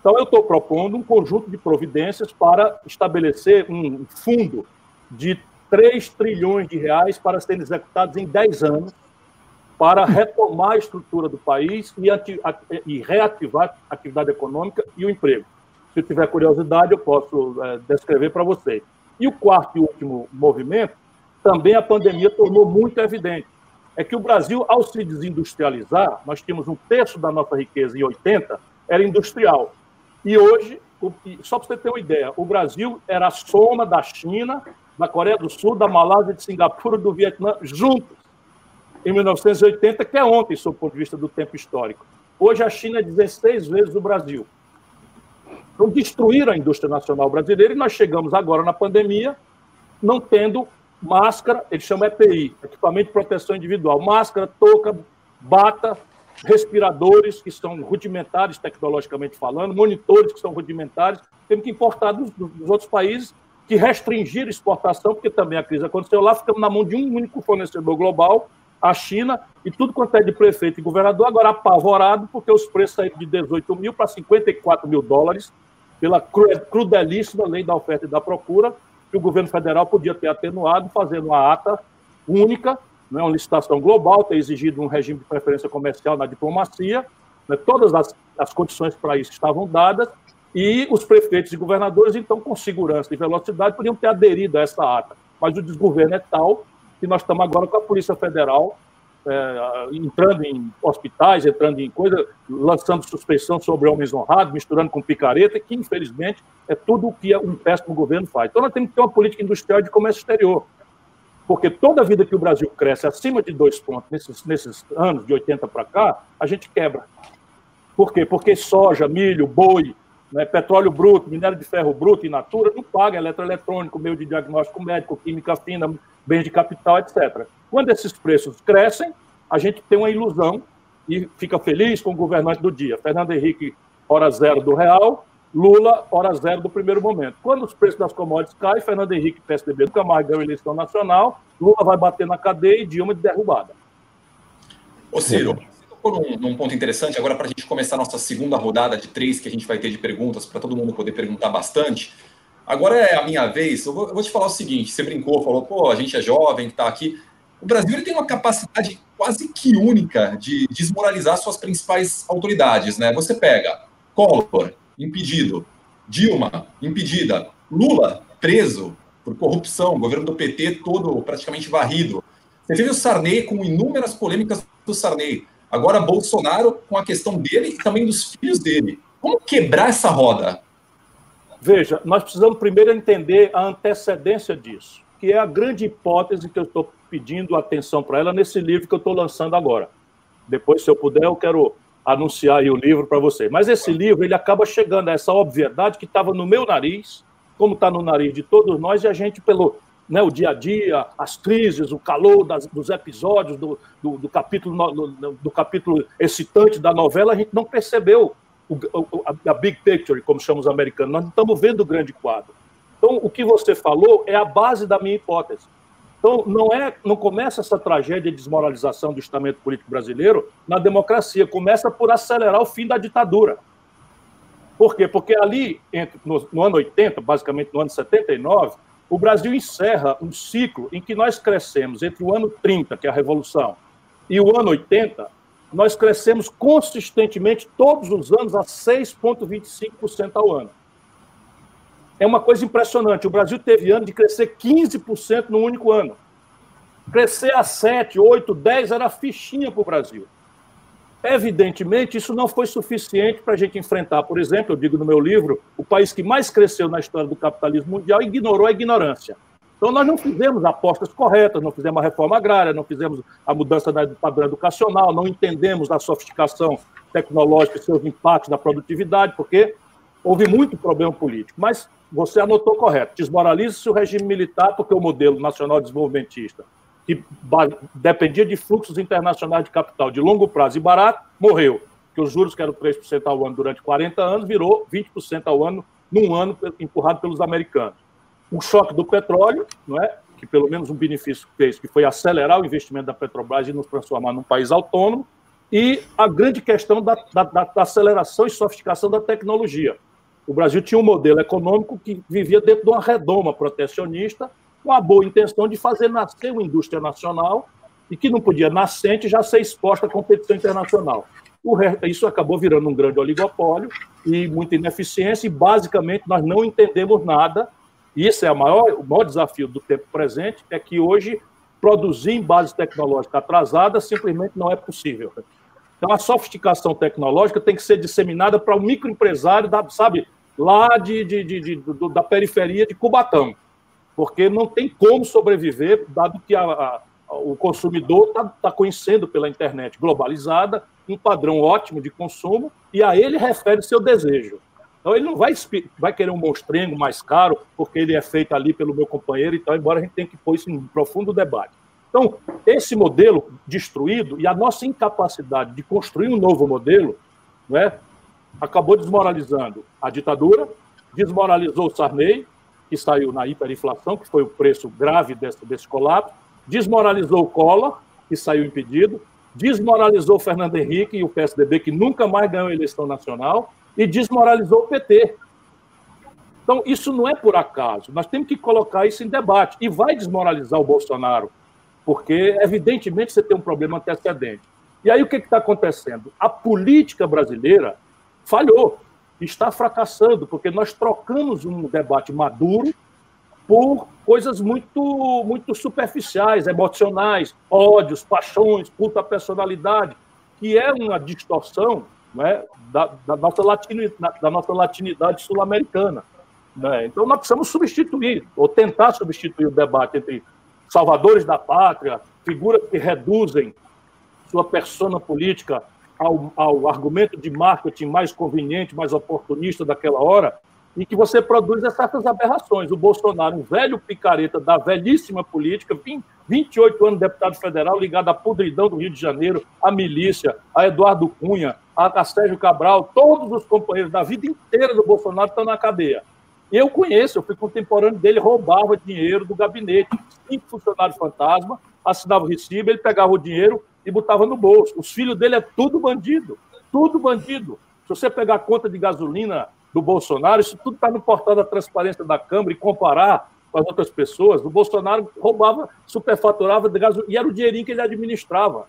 Então, eu estou propondo um conjunto de providências para estabelecer um fundo de 3 trilhões de reais para serem executados em 10 anos, para retomar a estrutura do país e, e reativar a atividade econômica e o emprego. Se tiver curiosidade, eu posso é, descrever para vocês. E o quarto e último movimento, também a pandemia tornou muito evidente. É que o Brasil, ao se desindustrializar, nós tínhamos um terço da nossa riqueza em 80, era industrial. E hoje, só para você ter uma ideia, o Brasil era a soma da China, da Coreia do Sul, da Malásia, de Singapura, do Vietnã, juntos, em 1980, que é ontem, sob o ponto de vista do tempo histórico. Hoje a China é 16 vezes o Brasil. Então, destruíram a indústria nacional brasileira e nós chegamos agora na pandemia não tendo máscara, eles chamam EPI, equipamento de proteção individual, máscara, touca, bata, respiradores que são rudimentares tecnologicamente falando, monitores que são rudimentares, temos que importar dos, dos outros países que restringiram a exportação, porque também a crise aconteceu lá, ficamos na mão de um único fornecedor global, a China, e tudo quanto é de prefeito e governador, agora apavorado, porque os preços saíram de 18 mil para 54 mil dólares, pela crudelíssima lei da oferta e da procura, que o governo federal podia ter atenuado, fazendo uma ata única, né, uma licitação global, ter exigido um regime de preferência comercial na diplomacia, né, todas as, as condições para isso estavam dadas, e os prefeitos e governadores, então, com segurança e velocidade, podiam ter aderido a essa ata. Mas o desgoverno é tal que nós estamos agora com a Polícia Federal é, entrando em hospitais, entrando em coisas, lançando suspeição sobre homens honrados, misturando com picareta, que infelizmente é tudo o que um péssimo governo faz. Então nós temos que ter uma política industrial de comércio exterior. Porque toda vida que o Brasil cresce acima de dois pontos nesses, nesses anos, de 80 para cá, a gente quebra. Por quê? Porque soja, milho, boi, né, petróleo bruto, minério de ferro bruto e natura não paga eletroeletrônico, meio de diagnóstico médico, química fina, bens de capital, etc. Quando esses preços crescem, a gente tem uma ilusão e fica feliz com o governante do dia. Fernando Henrique, hora zero do real, Lula, hora zero do primeiro momento. Quando os preços das commodities caem, Fernando Henrique, PSDB, nunca mais ganhou eleição nacional, Lula vai bater na cadeia e Dilma de derrubada. Ô Ciro, você tocou num ponto interessante, agora para a gente começar a nossa segunda rodada de três, que a gente vai ter de perguntas, para todo mundo poder perguntar bastante. Agora é a minha vez. Eu vou, eu vou, te falar o seguinte: você brincou, falou, pô, a gente é jovem, está aqui. O Brasil ele tem uma capacidade quase que única de desmoralizar suas principais autoridades, né? Você pega Collor, impedido, Dilma, impedida, Lula, preso por corrupção, governo do PT todo praticamente varrido. Você teve o Sarney com inúmeras polêmicas do Sarney. Agora Bolsonaro com a questão dele e também dos filhos dele. Como quebrar essa roda? Veja, nós precisamos primeiro entender a antecedência disso, que é a grande hipótese que eu estou pedindo atenção para ela nesse livro que eu estou lançando agora. Depois, se eu puder, eu quero anunciar o livro para você. Mas esse livro, ele acaba chegando a essa obviedade que estava no meu nariz, como está no nariz de todos nós, e a gente, pelo né, o dia a dia, as crises, o calor das, dos episódios, do, do, do capítulo, do, do capítulo excitante da novela, a gente não percebeu o, a, a big picture, como chamam os americanos. Nós não estamos vendo o grande quadro. Então, o que você falou é a base da minha hipótese. Então, não, é, não começa essa tragédia de desmoralização do estamento político brasileiro na democracia, começa por acelerar o fim da ditadura. Por quê? Porque ali, entre, no, no ano 80, basicamente no ano 79, o Brasil encerra um ciclo em que nós crescemos entre o ano 30, que é a Revolução, e o ano 80, nós crescemos consistentemente todos os anos a 6,25% ao ano. É uma coisa impressionante. O Brasil teve ano de crescer 15% no único ano. Crescer a 7, 8, 10 era fichinha para o Brasil. Evidentemente, isso não foi suficiente para a gente enfrentar, por exemplo, eu digo no meu livro, o país que mais cresceu na história do capitalismo mundial ignorou a ignorância. Então, nós não fizemos apostas corretas, não fizemos a reforma agrária, não fizemos a mudança do padrão educacional, não entendemos a sofisticação tecnológica e seus impactos na produtividade, porque houve muito problema político. Mas você anotou correto, desmoraliza-se o regime militar, porque o modelo nacional desenvolvimentista, que dependia de fluxos internacionais de capital de longo prazo e barato, morreu. Que os juros, que eram 3% ao ano durante 40 anos, virou 20% ao ano, num ano empurrado pelos americanos o choque do petróleo, não é? que pelo menos um benefício fez, que foi acelerar o investimento da Petrobras e nos transformar num país autônomo, e a grande questão da, da, da, aceleração e sofisticação da tecnologia. O Brasil tinha um modelo econômico que vivia dentro de uma redoma protecionista, com a boa intenção de fazer nascer uma indústria nacional e que não podia, nascente, já ser exposta à competição internacional. Isso acabou virando um grande oligopólio e muita ineficiência, e basicamente nós não entendemos nada. E esse é o maior, o maior desafio do tempo presente, é que hoje produzir em base tecnológica atrasada simplesmente não é possível. Então, a sofisticação tecnológica tem que ser disseminada para o microempresário, da, sabe, lá de, de, de, de do, da periferia de Cubatão, porque não tem como sobreviver, dado que a, a, o consumidor está tá conhecendo pela internet globalizada um padrão ótimo de consumo e a ele refere seu desejo. Então, ele não vai, vai querer um monstrengo mais caro porque ele é feito ali pelo meu companheiro, então, embora a gente tenha que pôr isso em profundo debate. Então, esse modelo destruído e a nossa incapacidade de construir um novo modelo né, acabou desmoralizando a ditadura, desmoralizou o Sarney, que saiu na hiperinflação, que foi o preço grave desse, desse colapso, desmoralizou o Collor, que saiu impedido, desmoralizou o Fernando Henrique e o PSDB, que nunca mais ganhou a eleição nacional, e desmoralizou o PT. Então, isso não é por acaso. Nós temos que colocar isso em debate. E vai desmoralizar o Bolsonaro porque, evidentemente, você tem um problema antecedente. E aí o que está acontecendo? A política brasileira falhou, está fracassando, porque nós trocamos um debate maduro por coisas muito, muito superficiais, emocionais, ódios, paixões, à personalidade, que é uma distorção né, da, da, nossa latinidade, da nossa latinidade sul-americana. Né? Então, nós precisamos substituir, ou tentar substituir o debate entre salvadores da pátria, figuras que reduzem sua persona política ao, ao argumento de marketing mais conveniente, mais oportunista daquela hora, e que você produz essas aberrações. O Bolsonaro, um velho picareta da velhíssima política, 28 anos deputado federal, ligado à podridão do Rio de Janeiro, à milícia, a Eduardo Cunha, a Sérgio Cabral, todos os companheiros da vida inteira do Bolsonaro estão na cadeia. Eu conheço, eu fui contemporâneo dele, roubava dinheiro do gabinete. Cinco funcionários fantasma, assinava o recibo, ele pegava o dinheiro e botava no bolso. Os filhos dele é tudo bandido, tudo bandido. Se você pegar a conta de gasolina do Bolsonaro, isso tudo está no portal da transparência da Câmara e comparar as outras pessoas, o Bolsonaro roubava, superfaturava de gasolina, e era o dinheirinho que ele administrava,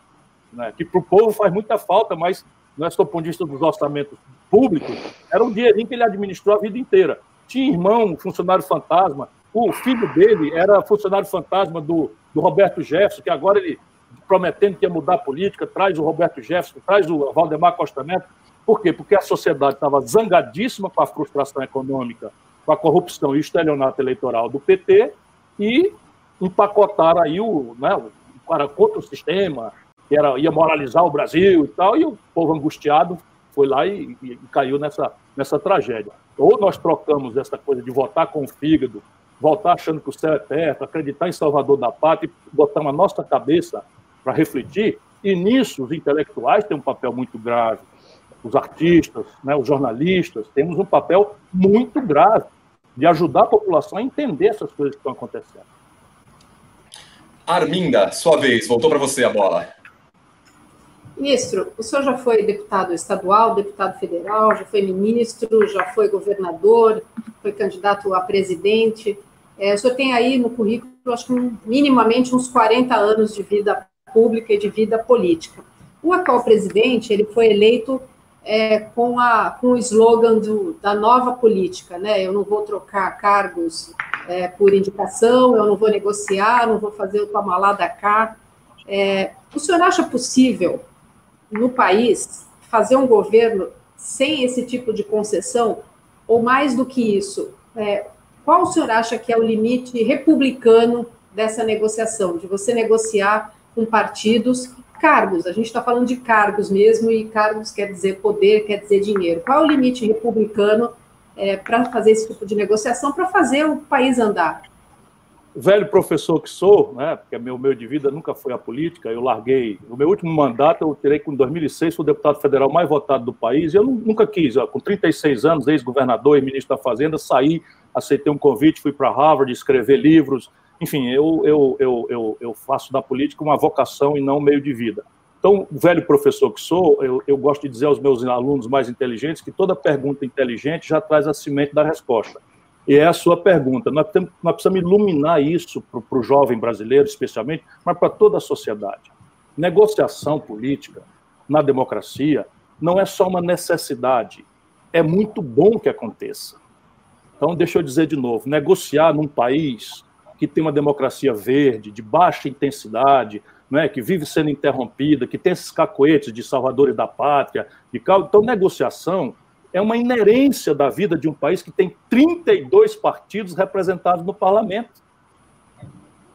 né? que para o povo faz muita falta, mas não é do ponto de vista dos orçamentos públicos, era um dinheirinho que ele administrou a vida inteira. Tinha irmão, funcionário fantasma. O filho dele era funcionário fantasma do, do Roberto Jefferson, que agora ele, prometendo que ia mudar a política, traz o Roberto Jefferson, traz o Valdemar Costa Neto. Por quê? Porque a sociedade estava zangadíssima com a frustração econômica, com a corrupção e o estelionato eleitoral do PT e empacotaram aí o, né, o cara contra o sistema, que era, ia moralizar o Brasil e tal, e o povo angustiado foi lá e, e, e caiu nessa, nessa tragédia. Ou nós trocamos essa coisa de votar com o fígado, voltar achando que o céu é perto, acreditar em Salvador da Pátria e botar na nossa cabeça para refletir, e nisso os intelectuais têm um papel muito grave, os artistas, né, os jornalistas, temos um papel muito grave de ajudar a população a entender essas coisas que estão acontecendo. Arminda, sua vez, voltou para você a bola. Ministro, o senhor já foi deputado estadual, deputado federal, já foi ministro, já foi governador, foi candidato a presidente. É, o senhor tem aí no currículo, acho que minimamente uns 40 anos de vida pública e de vida política. O atual presidente, ele foi eleito é, com, a, com o slogan do, da nova política, né? Eu não vou trocar cargos é, por indicação, eu não vou negociar, não vou fazer o toma cá. É, o senhor acha possível no país fazer um governo sem esse tipo de concessão, ou mais do que isso, é, qual o senhor acha que é o limite republicano dessa negociação, de você negociar com partidos, cargos, a gente está falando de cargos mesmo, e cargos quer dizer poder, quer dizer dinheiro. Qual é o limite republicano é, para fazer esse tipo de negociação, para fazer o país andar? velho professor que sou, né, porque meu meio de vida nunca foi a política, eu larguei. O meu último mandato eu tirei com 2006, fui o deputado federal mais votado do país, e eu nunca quis, ó, com 36 anos, ex-governador e ministro da Fazenda, saí, aceitei um convite, fui para Harvard escrever livros. Enfim, eu, eu, eu, eu, eu faço da política uma vocação e não um meio de vida. Então, velho professor que sou, eu, eu, gosto de dizer aos meus alunos mais inteligentes que toda pergunta inteligente já traz a semente da resposta. E é a sua pergunta. Nós, temos, nós precisamos iluminar isso para o jovem brasileiro, especialmente, mas para toda a sociedade. Negociação política na democracia não é só uma necessidade, é muito bom que aconteça. Então, deixa eu dizer de novo: negociar num país que tem uma democracia verde, de baixa intensidade, né, que vive sendo interrompida, que tem esses cacoetes de salvadores da pátria, de então negociação é uma inerência da vida de um país que tem 32 partidos representados no parlamento.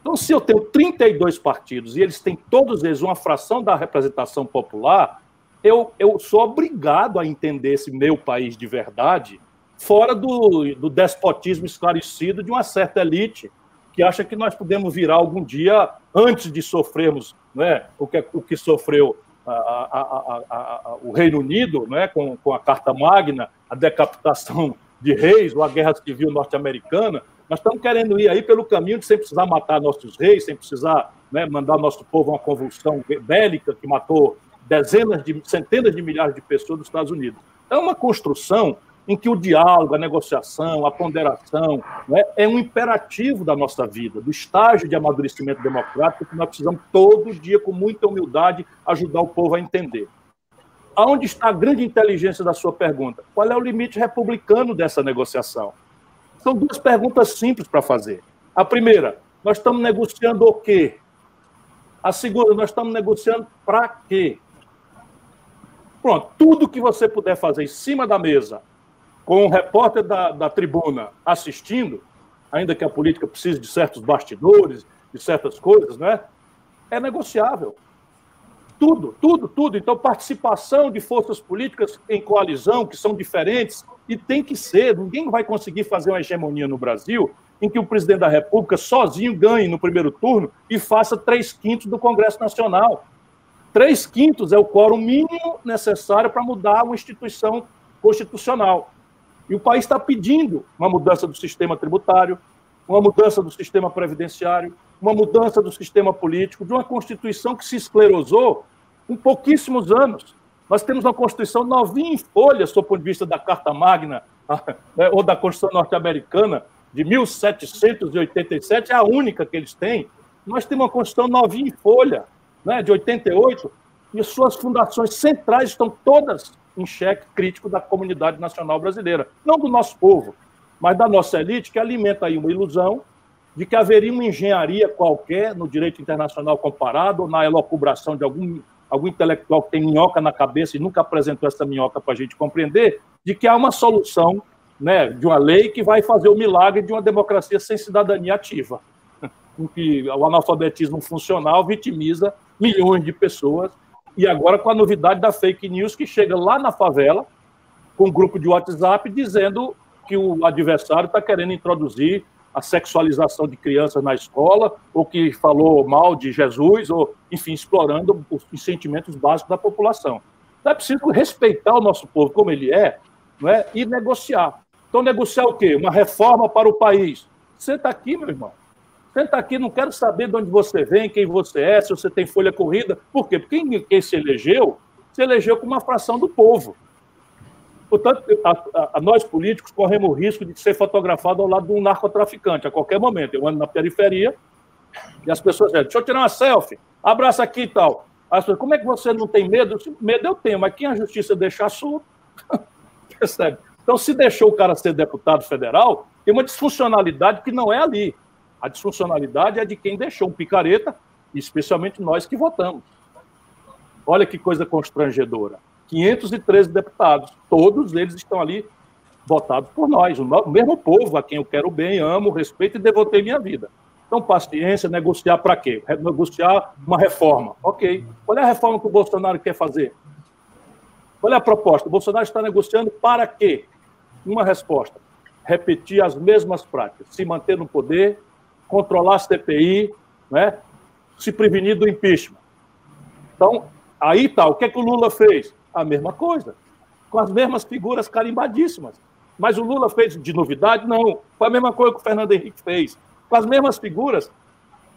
Então, se eu tenho 32 partidos e eles têm todos eles uma fração da representação popular, eu, eu sou obrigado a entender esse meu país de verdade fora do, do despotismo esclarecido de uma certa elite que acha que nós podemos virar algum dia, antes de sofrermos né, o, que, o que sofreu a, a, a, o Reino Unido, né, com, com a Carta Magna, a decapitação de reis, ou a Guerra Civil Norte-Americana, nós estamos querendo ir aí pelo caminho de sem precisar matar nossos reis, sem precisar né, mandar nosso povo a uma convulsão bélica que matou dezenas de centenas de milhares de pessoas nos Estados Unidos. É uma construção em que o diálogo, a negociação, a ponderação né, é um imperativo da nossa vida, do estágio de amadurecimento democrático que nós precisamos todo dia, com muita humildade, ajudar o povo a entender. Aonde está a grande inteligência da sua pergunta? Qual é o limite republicano dessa negociação? São duas perguntas simples para fazer. A primeira, nós estamos negociando o quê? A segunda, nós estamos negociando para quê? Pronto, tudo que você puder fazer em cima da mesa, com um repórter da, da tribuna assistindo, ainda que a política precise de certos bastidores, de certas coisas, né? É negociável. Tudo, tudo, tudo. Então, participação de forças políticas em coalizão, que são diferentes, e tem que ser. Ninguém vai conseguir fazer uma hegemonia no Brasil em que o presidente da República sozinho ganhe no primeiro turno e faça três quintos do Congresso Nacional. Três quintos é o quórum mínimo necessário para mudar uma instituição constitucional. E o país está pedindo uma mudança do sistema tributário, uma mudança do sistema previdenciário, uma mudança do sistema político, de uma Constituição que se esclerosou em pouquíssimos anos. Nós temos uma Constituição novinha em folha, sob o ponto de vista da Carta Magna, [laughs] né, ou da Constituição norte-americana, de 1787, é a única que eles têm. Nós temos uma Constituição novinha em folha, né, de 88, e suas fundações centrais estão todas em xeque crítico da comunidade nacional brasileira. Não do nosso povo, mas da nossa elite, que alimenta aí uma ilusão de que haveria uma engenharia qualquer no direito internacional comparado ou na elocubração de algum, algum intelectual que tem minhoca na cabeça e nunca apresentou essa minhoca para a gente compreender, de que há uma solução né, de uma lei que vai fazer o milagre de uma democracia sem cidadania ativa, [laughs] em que o analfabetismo funcional vitimiza milhões de pessoas, e agora com a novidade da fake news que chega lá na favela, com um grupo de WhatsApp, dizendo que o adversário está querendo introduzir a sexualização de crianças na escola, ou que falou mal de Jesus, ou, enfim, explorando os sentimentos básicos da população. Então é preciso respeitar o nosso povo como ele é, não é? e negociar. Então, negociar o quê? Uma reforma para o país. Você está aqui, meu irmão. Senta aqui, não quero saber de onde você vem, quem você é, se você tem folha corrida. Por quê? Porque quem se elegeu, se elegeu com uma fração do povo. Portanto, a, a, a nós políticos corremos o risco de ser fotografado ao lado de um narcotraficante a qualquer momento. Eu ando na periferia e as pessoas dizem, deixa eu tirar uma selfie, abraça aqui e tal. As pessoas, como é que você não tem medo? Medo eu tenho, mas quem a justiça deixar assunto? [laughs] Percebe? Então, se deixou o cara ser deputado federal, tem uma disfuncionalidade que não é ali. A disfuncionalidade é de quem deixou um picareta, especialmente nós que votamos. Olha que coisa constrangedora. 513 deputados, todos eles estão ali votados por nós, o mesmo povo a quem eu quero bem, amo, respeito e devotei minha vida. Então, paciência, negociar para quê? Negociar uma reforma. Ok. Qual é a reforma que o Bolsonaro quer fazer? Qual é a proposta? O Bolsonaro está negociando para quê? Uma resposta: repetir as mesmas práticas, se manter no poder, controlar a CPI, né? se prevenir do impeachment. Então, aí tá, o que, é que o Lula fez? A mesma coisa, com as mesmas figuras carimbadíssimas. Mas o Lula fez de novidade? Não. Foi a mesma coisa que o Fernando Henrique fez. Com as mesmas figuras.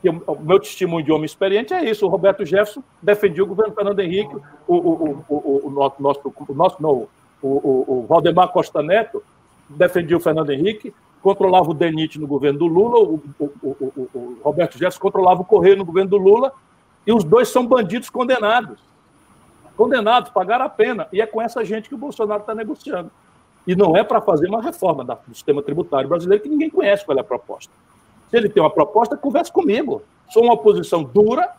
o meu testemunho de homem experiente é isso. O Roberto Jefferson defendia o governo Fernando Henrique, o, o, o, o nosso, o nosso não, o, o, Valdemar Costa Neto defendia o Fernando Henrique, controlava o DENIT no governo do Lula, o, o Roberto Jefferson controlava o Correio no governo do Lula, e os dois são bandidos condenados. Condenados, pagaram a pena. E é com essa gente que o Bolsonaro está negociando. E não é para fazer uma reforma do sistema tributário brasileiro que ninguém conhece qual é a proposta. Se ele tem uma proposta, converse comigo. Sou uma oposição dura,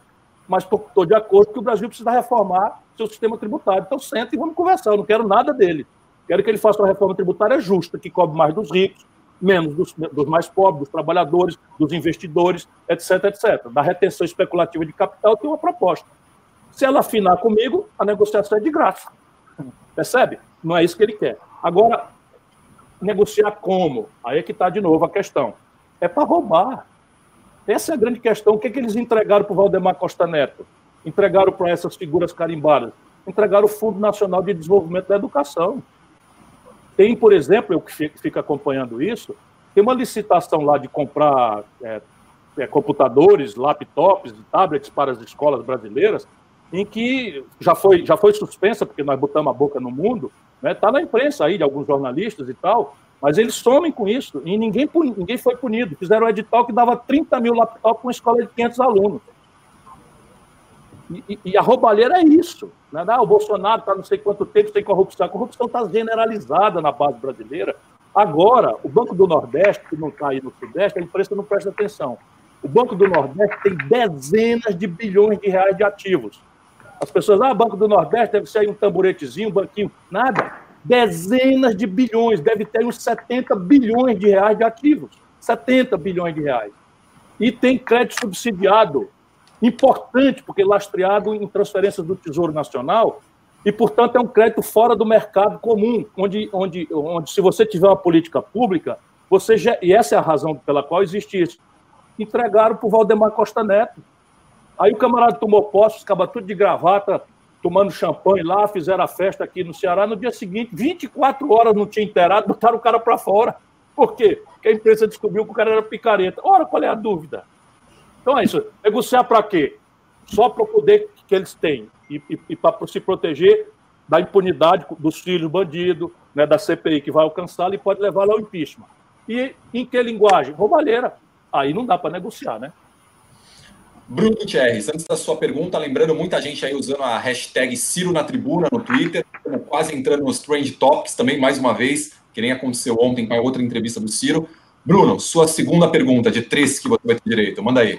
mas estou de acordo que o Brasil precisa reformar seu sistema tributário. Então senta e vamos conversar. Eu não quero nada dele. Quero que ele faça uma reforma tributária justa, que cobre mais dos ricos, menos dos, dos, mais pobres, dos trabalhadores, dos investidores, etc, etc. Da retenção especulativa de capital, tem uma proposta. Se ela afinar comigo, a negociação é de graça. Percebe? Não é isso que ele quer. Agora, negociar como? Aí é que está de novo a questão. É para roubar. Essa é a grande questão. O que, é que eles entregaram para o Valdemar Costa Neto? Entregaram para essas figuras carimbadas? Entregaram o Fundo Nacional de Desenvolvimento da Educação. Tem, por exemplo, eu que fico acompanhando isso, tem uma licitação lá de comprar é, é, computadores, laptops tablets para as escolas brasileiras, em que já foi, já foi suspensa, porque nós botamos a boca no mundo, está né? Tá na imprensa aí, de alguns jornalistas e tal, mas eles somem com isso, e ninguém, ninguém foi punido. Fizeram um edital que dava 30 mil laptops para uma escola de 500 alunos. E, e, a roubalheira é isso. Né? Ah, o Bolsonaro está não sei quanto tempo sem corrupção. A corrupção está generalizada na base brasileira. Agora, o Banco do Nordeste, que não está aí no Sudeste, a imprensa não presta atenção. O Banco do Nordeste tem dezenas de bilhões de reais de ativos. As pessoas, ah, Banco do Nordeste deve ser aí um tamburetezinho, um banquinho. Nada. Dezenas de bilhões, deve ter uns 70 bilhões de reais de ativos. 70 bilhões de reais. E tem crédito subsidiado importante, porque lastreado em transferências do Tesouro Nacional, e, portanto, é um crédito fora do mercado comum, onde, onde, onde se você tiver uma política pública, você já, e essa é a razão pela qual existe isso, entregaram para o Valdemar Costa Neto. Aí o camarada tomou posse, ficava tudo de gravata, tomando champanhe lá, fizeram a festa aqui no Ceará. No dia seguinte, 24 horas não tinha inteirado, [laughs] botaram o cara para fora. Por quê? Porque a imprensa descobriu que o cara era picareta. Ora, qual é a dúvida? Então é isso. Negociar para quê? Só para o poder que eles têm e, e, e para se proteger da impunidade dos filhos bandidos, né, da CPI que vai alcançá-lo e pode levá-lo ao impeachment. E em que linguagem? Roubalheira. Aí não dá para negociar, né? Bruno Gutierrez, antes da sua pergunta, lembrando muita gente aí usando a hashtag Ciro na Tribuna no Twitter, quase entrando nos Trend Topics também, mais uma vez, que nem aconteceu ontem com a outra entrevista do Ciro. Bruno, sua segunda pergunta, de três que você vai ter direito, manda aí.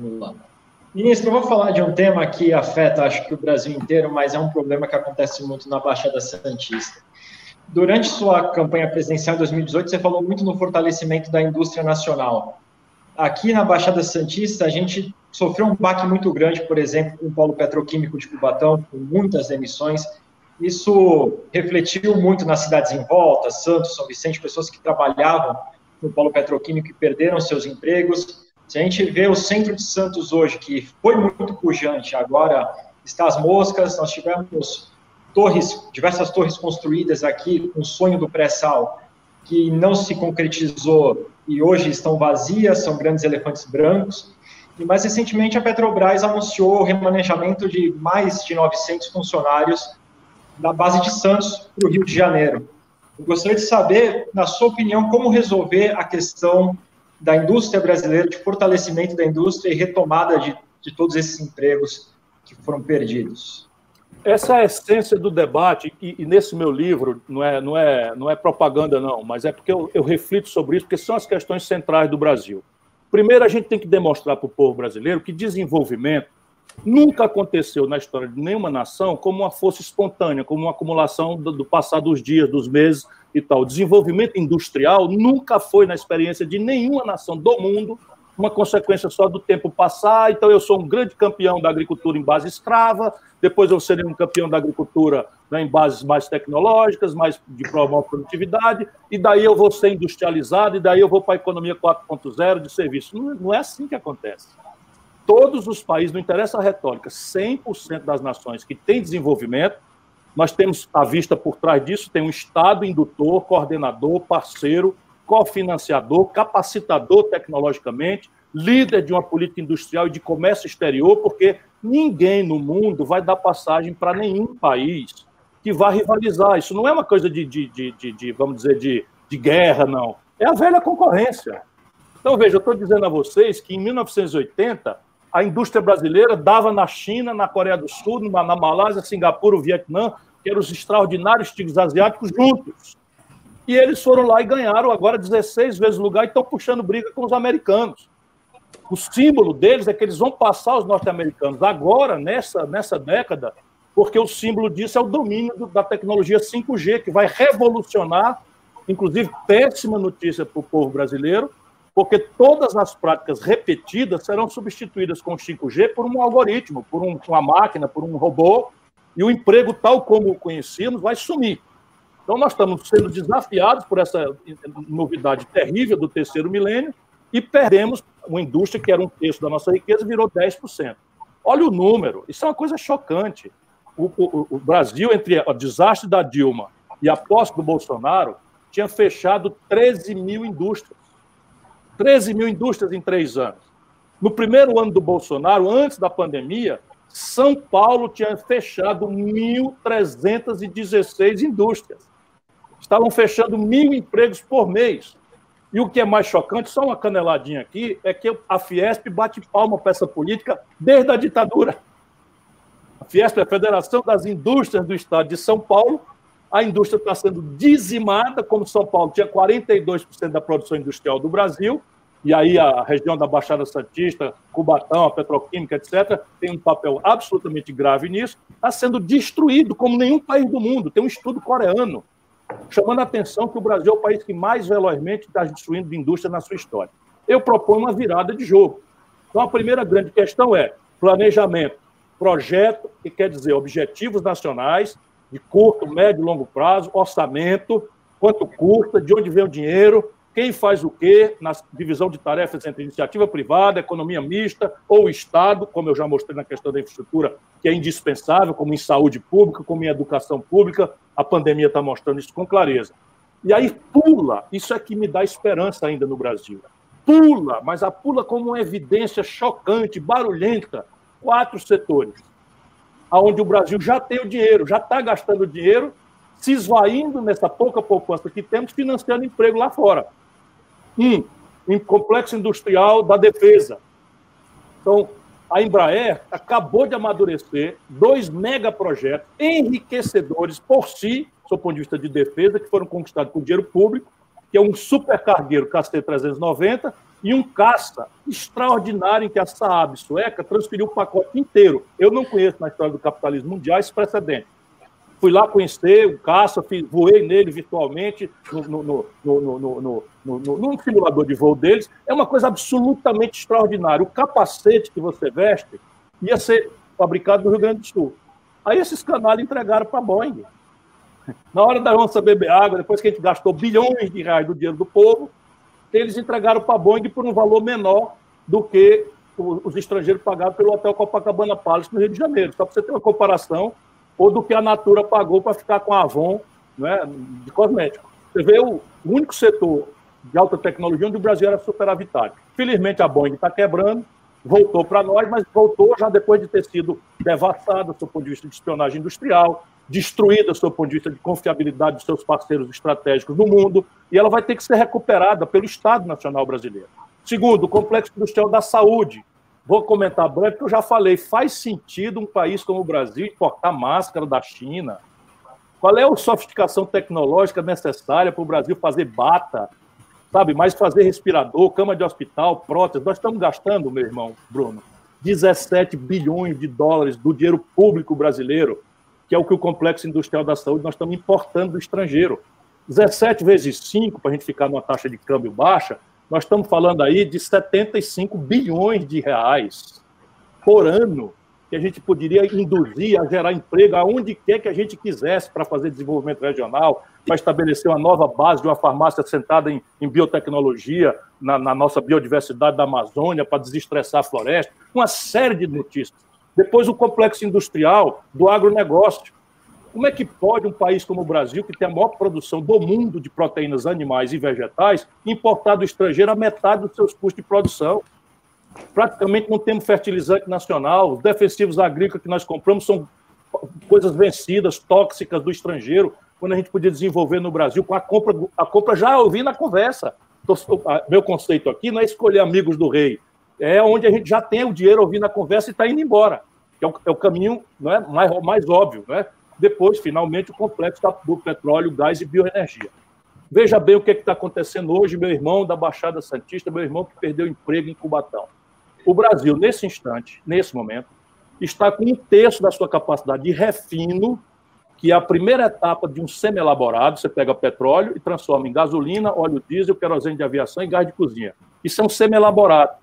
Vamos lá. Ministro, eu vou falar de um tema que afeta, acho que o Brasil inteiro, mas é um problema que acontece muito na Baixada Santista. Durante sua campanha presidencial em 2018, você falou muito no fortalecimento da indústria nacional. Aqui na Baixada Santista, a gente sofreu um baque muito grande, por exemplo, com o polo petroquímico de Cubatão, com muitas emissões. Isso refletiu muito nas cidades em volta, Santos, São Vicente, pessoas que trabalhavam no polo petroquímico e perderam seus empregos. Se a gente vê o centro de Santos hoje, que foi muito pujante, agora está às moscas, nós tivemos torres, diversas torres construídas aqui com o sonho do pré-sal, que não se concretizou e hoje estão vazias, são grandes elefantes brancos. E mais recentemente a Petrobras anunciou o remanejamento de mais de 900 funcionários da base de Santos para o Rio de Janeiro. Eu gostaria de saber, na sua opinião, como resolver a questão da indústria brasileira, de fortalecimento da indústria e retomada de, de todos esses empregos que foram perdidos. Essa é a essência do debate, e, e, nesse meu livro, não é, não é, não é propaganda, não, mas é porque eu, eu reflito sobre isso, porque são as questões centrais do Brasil. Primeiro, a gente tem que demonstrar para o povo brasileiro que desenvolvimento nunca aconteceu na história de nenhuma nação como uma força espontânea, como uma acumulação do, do passar dos dias, dos meses e tal. O desenvolvimento industrial nunca foi, na experiência de nenhuma nação do mundo, uma consequência só do tempo passar. Então, eu sou um grande campeão da agricultura em base escrava, depois eu serei um campeão da agricultura né, em bases mais tecnológicas, mais de maior produtividade, e daí eu vou ser industrializado, e daí eu vou para a economia 4.0 de serviço. Não, não é assim que acontece. Todos os países, não interessa a retórica, 100% das nações que têm desenvolvimento, nós temos à vista por trás disso, tem um Estado indutor, coordenador, parceiro, cofinanciador, capacitador tecnologicamente, líder de uma política industrial e de comércio exterior, porque ninguém no mundo vai dar passagem para nenhum país que vá rivalizar. Isso não é uma coisa de, de, de, de, de vamos dizer, de, de guerra, não. É a velha concorrência. Então, veja, eu estou dizendo a vocês que em 1980 a indústria brasileira dava na China, na Coreia do Sul, na, Malásia, Singapura, o Vietnã, que eram os extraordinários tigres asiáticos juntos. E eles foram lá e ganharam agora 16 vezes o lugar e estão puxando briga com os americanos. O símbolo deles é que eles vão passar os norte-americanos agora, nessa, nessa década, porque o símbolo disso é o domínio do, da tecnologia 5G, que vai revolucionar, inclusive péssima notícia para o povo brasileiro, porque todas as práticas repetidas serão substituídas com o 5G por um algoritmo, por um, uma máquina, por um robô, e o emprego tal como o conhecíamos vai sumir. Então, nós estamos sendo desafiados por essa novidade terrível do terceiro milênio e perdemos uma indústria que era um terço da nossa riqueza virou 10%. Olha o número, isso é uma coisa chocante. O, o, o Brasil, entre o desastre da Dilma e a posse do Bolsonaro, tinha fechado 13 mil indústrias. 13 mil indústrias em três anos. No primeiro ano do Bolsonaro, antes da pandemia, São Paulo tinha fechado 1.316 indústrias. Estavam fechando mil empregos por mês. E o que é mais chocante, só uma caneladinha aqui, é que a Fiesp bate palma para essa política desde a ditadura. A Fiesp é a Federação das Indústrias do Estado de São Paulo, a indústria está sendo dizimada, como São Paulo tinha 42% da produção industrial do Brasil, e aí a região da Baixada Santista, Cubatão, a petroquímica, etc., tem um papel absolutamente grave nisso, está sendo destruído como nenhum país do mundo. Tem um estudo coreano chamando a atenção que o Brasil é o país que mais velozmente está destruindo de indústria na sua história. Eu proponho uma virada de jogo. Então, a primeira grande questão é planejamento, projeto, que quer dizer objetivos nacionais, de curto, médio e longo prazo, orçamento, quanto custa, de onde vem o dinheiro, quem faz o quê na divisão de tarefas entre iniciativa privada, economia mista ou Estado, como eu já mostrei na questão da infraestrutura, que é indispensável, como em saúde pública, como em educação pública, a pandemia está mostrando isso com clareza. E aí pula, isso é que me dá esperança ainda no Brasil. Pula, mas a pula como uma evidência chocante, barulhenta, quatro setores onde o Brasil já tem o dinheiro, já está gastando dinheiro, se esvaindo nessa pouca poupança que temos, financiando emprego lá fora. Um, em complexo industrial da defesa. Então, a Embraer acabou de amadurecer dois megaprojetos enriquecedores por si, do ponto de vista de defesa, que foram conquistados com dinheiro público, que é um supercargueiro KC-390 e um caça extraordinário em que a Saab sueca transferiu o pacote inteiro. Eu não conheço na história do capitalismo mundial esse precedente. Fui lá conhecer o caça, voei nele virtualmente no, no, no, no, num simulador de voo deles. É uma coisa absolutamente extraordinária. O capacete que você veste ia ser fabricado no Rio Grande do Sul. Aí esses canais entregaram para a Boeing. Na hora da onça beber água, depois que a gente gastou bilhões de reais do dinheiro do povo, eles entregaram para a Boeing por um valor menor do que os estrangeiros pagaram pelo Hotel Copacabana Palace no Rio de Janeiro. Só para você ter uma comparação, ou do que a Natura pagou para ficar com a Avon né, de cosmético. Você vê o único setor de alta tecnologia onde o Brasil era superavitário. Felizmente a Boeing está quebrando, voltou para nós, mas voltou já depois de ter sido devastada do ponto de vista de espionagem industrial, destruída do seu ponto de vista de confiabilidade dos seus parceiros estratégicos no mundo, e ela vai ter que ser recuperada pelo Estado Nacional Brasileiro. Segundo, o complexo industrial da saúde. Vou comentar breve, porque eu já falei, faz sentido um país como o Brasil importar máscara da China? Qual é a sofisticação tecnológica necessária para o Brasil fazer bata, sabe, mais fazer respirador, cama de hospital, prótese? Nós estamos gastando, meu irmão Bruno, 17 bilhões de dólares do dinheiro público brasileiro que é o que o complexo industrial da saúde nós estamos importando do estrangeiro. 17 vezes 5, para a gente ficar numa taxa de câmbio baixa, nós estamos falando aí de 75 bilhões de reais por ano que a gente poderia induzir a gerar emprego aonde quer que a gente quisesse para fazer desenvolvimento regional, para estabelecer uma nova base de uma farmácia sentada em, em biotecnologia, na, na nossa biodiversidade da Amazônia, para desestressar a floresta, uma série de notícias. Depois, o complexo industrial do agronegócio. Como é que pode um país como o Brasil, que tem a maior produção do mundo de proteínas animais e vegetais, importar do estrangeiro a metade dos seus custos de produção? Praticamente não temos fertilizante nacional. Os defensivos agrícolas que nós compramos são coisas vencidas, tóxicas do estrangeiro, quando a gente podia desenvolver no Brasil com a compra. A compra já ouvi na conversa. Meu conceito aqui não é escolher amigos do rei, é onde a gente já tem o dinheiro ouvindo a conversa e está indo embora. É o, é o, caminho não é, mais, mais óbvio. Né? Depois, finalmente, o complexo do petróleo, gás e bioenergia. Veja bem o que é está acontecendo hoje, meu irmão da Baixada Santista, meu irmão que perdeu emprego em Cubatão. O Brasil, nesse instante, nesse momento, está com um terço da sua capacidade de refino, que é a primeira etapa de um semi-elaborado. Você pega petróleo e transforma em gasolina, óleo diesel, querosene de aviação e gás de cozinha. Isso é um semi-elaborado.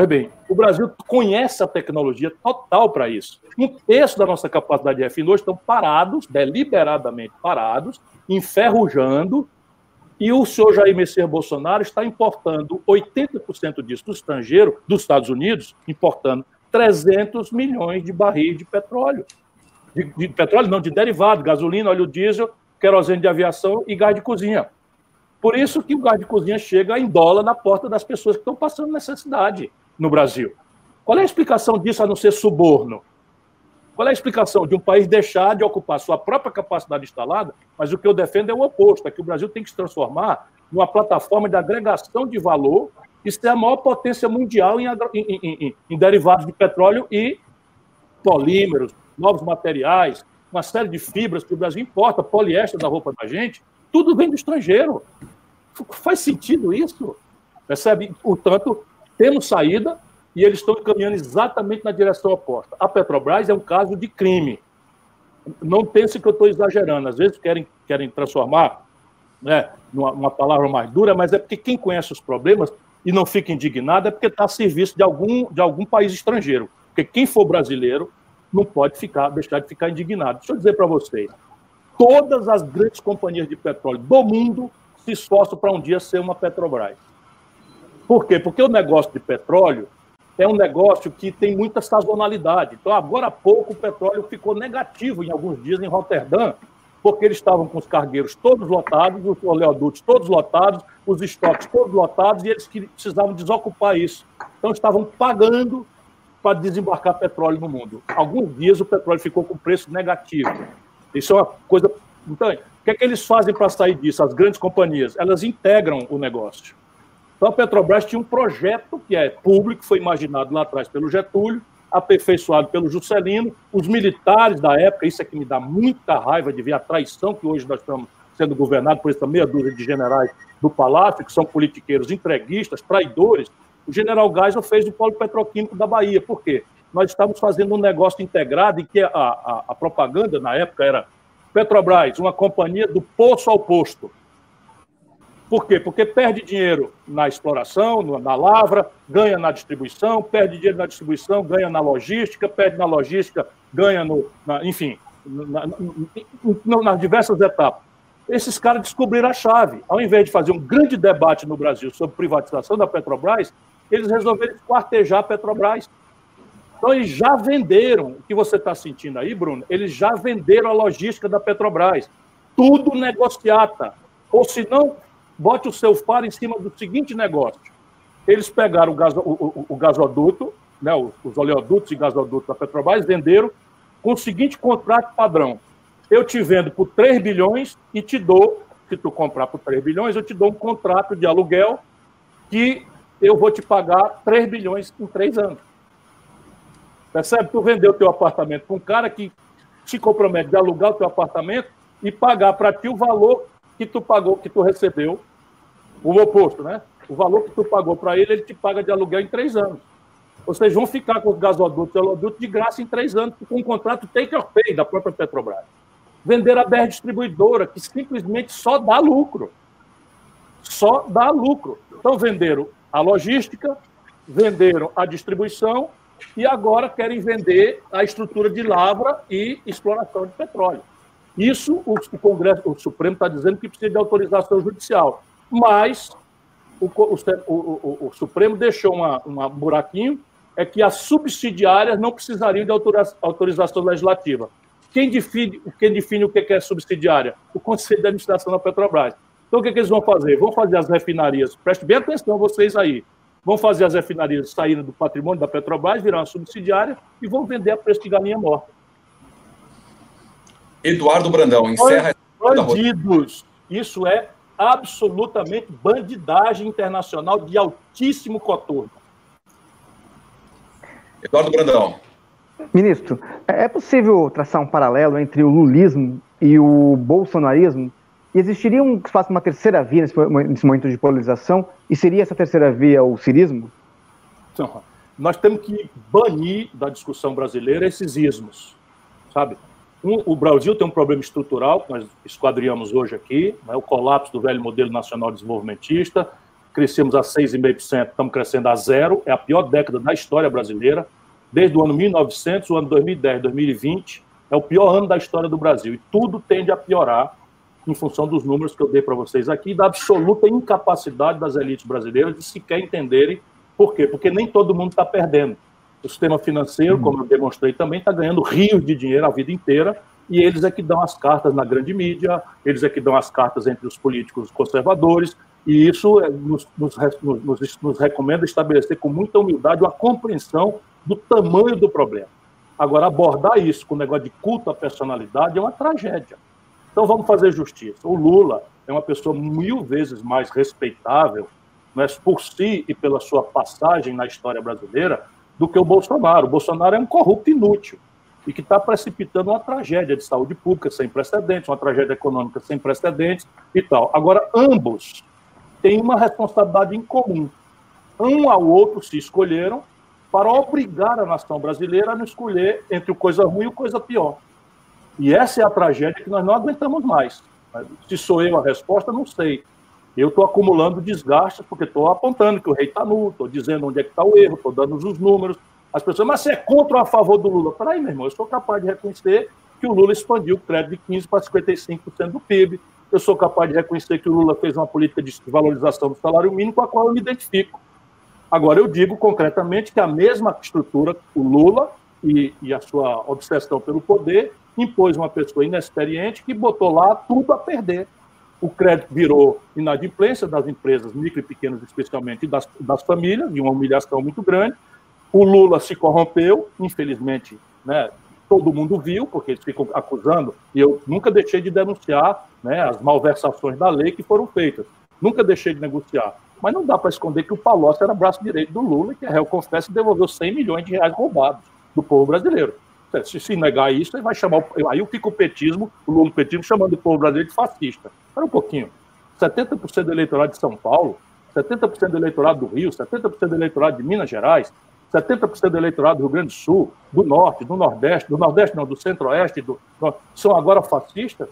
Pois bem, o Brasil conhece a tecnologia total para isso. Um terço da nossa capacidade de refino estão parados, deliberadamente parados, enferrujando, e o senhor Jair Messias Bolsonaro está importando 80% disso do estrangeiro, dos Estados Unidos, importando 300 milhões de barris de petróleo. De, de, petróleo, não, de derivado, gasolina, óleo diesel, querosene de aviação e gás de cozinha. Por isso que o gás de cozinha chega em dólar na porta das pessoas que estão passando necessidade no Brasil. Qual é a explicação disso a não ser suborno? Qual é a explicação de um país deixar de ocupar sua própria capacidade instalada? Mas o que eu defendo é o oposto: é que o Brasil tem que se transformar numa plataforma de agregação de valor isso é a maior potência mundial em, em, em, em derivados de petróleo e polímeros, novos materiais, uma série de fibras que o Brasil importa, poliéster da roupa da gente, tudo vem do estrangeiro. Faz sentido isso? Percebe? Portanto, temos saída e eles estão caminhando exatamente na direção oposta. A Petrobras é um caso de crime. Não pense que eu estou exagerando. Às vezes querem, querem transformar né, numa, numa palavra mais dura, mas é porque quem conhece os problemas e não fica indignado é porque está a serviço de algum, de algum país estrangeiro. Porque quem for brasileiro não pode ficar, deixar de ficar indignado. Deixa eu dizer para vocês: todas as grandes companhias de petróleo do mundo se esforçam para um dia ser uma Petrobras. Por quê? Porque o negócio de petróleo é um negócio que tem muita sazonalidade. Então, agora há pouco, o petróleo ficou negativo em alguns dias em Roterdã, porque eles estavam com os cargueiros todos lotados, os oleodutos todos lotados, os estoques todos lotados, e eles precisavam desocupar isso. Então, estavam pagando para desembarcar petróleo no mundo. Alguns dias o petróleo ficou com preço negativo. Isso é uma coisa. Então, o que é que eles fazem para sair disso? As grandes companhias, elas integram o negócio. Então, a Petrobras tinha um projeto que é público, foi imaginado lá atrás pelo Getúlio, aperfeiçoado pelo Juscelino, os militares da época, isso é que me dá muita raiva de ver a traição que hoje nós estamos sendo governados por essa meia dúzia de generais do Palácio, que são politiqueiros entreguistas, traidores. O general Geisel fez o polo petroquímico da Bahia. Por quê? Nós estamos fazendo um negócio integrado em que a, a, a propaganda, na época, era Petrobras, uma companhia do poço ao posto. Por quê? Porque perde dinheiro na exploração, na lavra, ganha na distribuição, perde dinheiro na distribuição, ganha na logística, perde na logística, ganha no. Na, enfim, na, na, nas diversas etapas. Esses caras descobriram a chave. Ao invés de fazer um grande debate no Brasil sobre privatização da Petrobras, eles resolveram quartejar a Petrobras. Então, eles já venderam, o que você está sentindo aí, Bruno, eles já venderam a logística da Petrobras. Tudo negociata. Ou se não, bote o seu faro em cima do seguinte negócio. Eles pegaram o, gaso, o, o, gasoduto, né, os, os oleodutos e gasodutos da Petrobras, venderam com o seguinte contrato padrão. Eu te vendo por 3 bilhões e te dou, se tu comprar por 3 bilhões, eu te dou um contrato de aluguel que eu vou te pagar 3 bilhões em 3 anos. Percebe? Tu vendeu teu apartamento para um cara que te compromete de alugar o teu apartamento e pagar para ti o valor que tu pagou, que tu recebeu o oposto, né? O valor que tu pagou para ele, ele te paga de aluguel em três anos. Vocês vão ficar com os gasodutos e oleodutos de graça em três anos, com um contrato take or pay da própria Petrobras. Vender a BR Distribuidora, que simplesmente só dá lucro. Só dá lucro. Então, venderam a logística, venderam a distribuição e agora querem vender a estrutura de lavra e exploração de petróleo. Isso o, Congresso, o Supremo está dizendo que precisa de autorização judicial mas o, o, o, o Supremo deixou uma, uma buraquinho, é que as subsidiárias não precisariam de autorização legislativa. Quem define, quem define o que é subsidiária? O Conselho de Administração da Petrobras. Então, o que, é que eles vão fazer? Vão fazer as refinarias, preste bem atenção vocês aí, vão fazer as refinarias saírem do patrimônio da Petrobras, virar uma subsidiária e vão vender a preço de galinha morta. Eduardo Brandão, encerra. Bandidos. Isso é absolutamente bandidagem internacional de altíssimo coturno. Eduardo Brandão. Ministro, é possível traçar um paralelo entre o lulismo e o bolsonarismo? E existiria um espaço, uma terceira via nesse, momento de polarização? E seria essa terceira via o cirismo? Não, nós temos que banir da discussão brasileira esses ismos, sabe? Um, o Brasil tem um problema estrutural, que nós esquadriamos hoje aqui, né, o colapso do velho modelo nacional desenvolvimentista, crescemos a 6,5%, estamos crescendo a zero, é a pior década da história brasileira, desde o ano 1900, o ano 2010, 2020, é o pior ano da história do Brasil, e tudo tende a piorar em função dos números que eu dei para vocês aqui, da absoluta incapacidade das elites brasileiras de sequer entenderem por quê, porque nem todo mundo está perdendo. O sistema financeiro, como eu demonstrei também, está ganhando rios de dinheiro a vida inteira, e eles é que dão as cartas na grande mídia, eles é que dão as cartas entre os políticos conservadores, e isso é, nos, nos, nos, nos recomenda estabelecer com muita humildade uma compreensão do tamanho do problema. Agora, abordar isso com o negócio de culto à personalidade é uma tragédia. Então, vamos fazer justiça. O Lula é uma pessoa mil vezes mais respeitável, né, por si e pela sua passagem na história brasileira, do que o Bolsonaro. O Bolsonaro é um corrupto inútil e que está precipitando uma tragédia de saúde pública sem precedentes, uma tragédia econômica sem precedentes e tal. Agora, ambos têm uma responsabilidade em comum. Um ao outro se escolheram para obrigar a nação brasileira a não escolher entre o coisa ruim e o coisa pior. E essa é a tragédia que nós não aguentamos mais. Se sou eu a resposta, não sei. Eu estou acumulando desgastes porque estou apontando que o rei está nu, estou dizendo onde é que está o erro, estou dando os números. As pessoas, mas você é contra ou a favor do Lula? Peraí, meu irmão, eu sou capaz de reconhecer que o Lula expandiu o crédito de 15% para 55% do PIB. Eu sou capaz de reconhecer que o Lula fez uma política de valorização do salário mínimo com a qual eu me identifico. Agora, eu digo concretamente que a mesma estrutura, o Lula e, e a sua obsessão pelo poder, impôs uma pessoa inexperiente que botou lá tudo a perder o crédito virou inadimplência das empresas, micro e pequenas especialmente, e das, das famílias, de uma humilhação muito grande. O Lula se corrompeu, infelizmente, né, todo mundo viu, porque eles ficam acusando, e eu nunca deixei de denunciar né, as malversações da lei que foram feitas. Nunca deixei de negociar. Mas não dá para esconder que o Palocci era braço direito do Lula, que a réu confessa devolveu 100 milhões de reais roubados do povo brasileiro. Se, se negar isso, ele vai chamar. Aí fica o petismo, o Lula petismo, chamando o povo brasileiro de fascista. Espera um pouquinho. 70% do eleitorado de São Paulo, 70% do eleitorado do Rio, 70% do eleitorado de Minas Gerais, 70% do eleitorado do Rio Grande do Sul, do Norte, do Nordeste, do Nordeste não, do Centro-Oeste, do, são agora fascistas.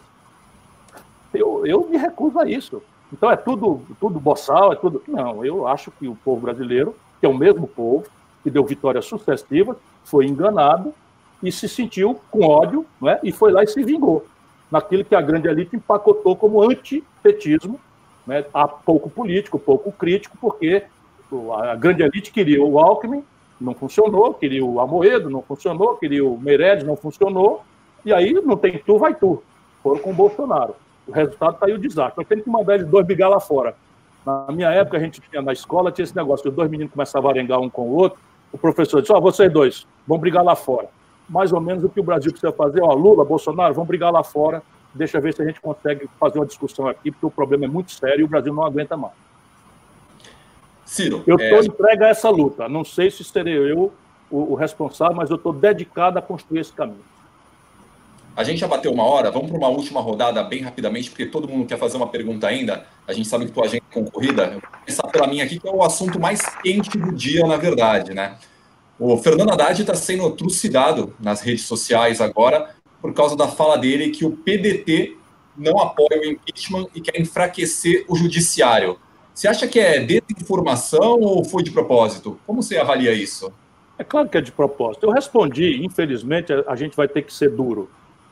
Eu, eu me recuso a isso. Então é tudo, tudo boçal, é tudo. Não, eu acho que o povo brasileiro, que é o mesmo povo, que deu vitórias sucessivas, foi enganado e se sentiu com ódio né, e foi lá e se vingou naquilo que a grande elite empacotou como antipetismo, né, há pouco político, pouco crítico, porque a grande elite queria o Alckmin, não funcionou, queria o Amoedo, não funcionou, queria o Meirelles, não funcionou, e aí não tem tu, vai tu. Foram com o Bolsonaro. O resultado está aí o desastre. Nós temos que mandar eles dois brigar lá fora. Na minha época, a gente tinha na escola, tinha esse negócio, que os dois meninos começavam a arengar um com o outro, o professor disse, ó, oh, vocês dois, vão brigar lá fora mais ou menos o que o Brasil precisa fazer. Ó, Lula, Bolsonaro, vamos brigar lá fora, deixa ver se a gente consegue fazer uma discussão aqui, porque o problema é muito sério e o Brasil não aguenta mais. Ciro, eu estou é... entregue a essa luta. Não sei se serei eu o, o responsável, mas eu estou dedicado a construir esse caminho. A gente já bateu uma hora, vamos para uma última rodada bem rapidamente, porque todo mundo quer fazer uma pergunta ainda. A gente sabe que tua agenda é concorrida. Eu vou começar pela minha aqui, que é o assunto mais quente do dia, na verdade, né? O Fernando Haddad está sendo trucidado nas redes sociais agora por causa da fala dele que o PDT não apoia o impeachment e quer enfraquecer o judiciário. Você acha que é desinformação ou foi de propósito? Como você avalia isso? É claro que é de propósito. Eu respondi, infelizmente, a gente vai ter que ser duro.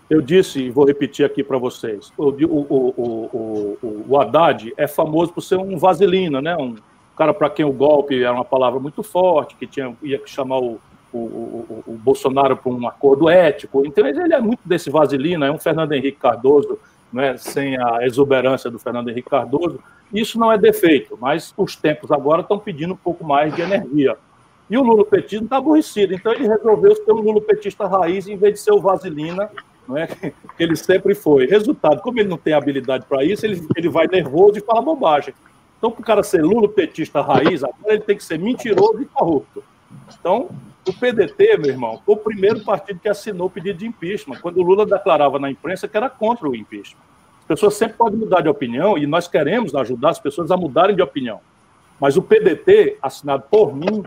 Eu disse, e vou repetir aqui para vocês, o, o, o, o, Haddad é famoso por ser um vaselina, né? um, cara para quem o golpe era uma palavra muito forte, que tinha, ia chamar o, o, o, o Bolsonaro para um acordo ético. Então, ele é muito desse vaselina, é um Fernando Henrique Cardoso né, sem a exuberância do Fernando Henrique Cardoso. Isso não é defeito, mas os tempos agora estão pedindo um pouco mais de energia. E o Lula petista está aborrecido, então ele resolveu ser um Lula petista raiz em vez de ser o Vaselina, não é? que ele sempre foi. Resultado, como ele não tem habilidade para isso, ele, ele vai nervoso e fala bobagem. Então, para o cara ser Lula petista raiz, agora ele tem que ser mentiroso e corrupto. Então, o PDT, meu irmão, foi o primeiro partido que assinou o pedido de impeachment, quando o Lula declarava na imprensa que era contra o impeachment. As pessoas sempre podem mudar de opinião e nós queremos ajudar as pessoas a mudarem de opinião. Mas o PDT, assinado por mim,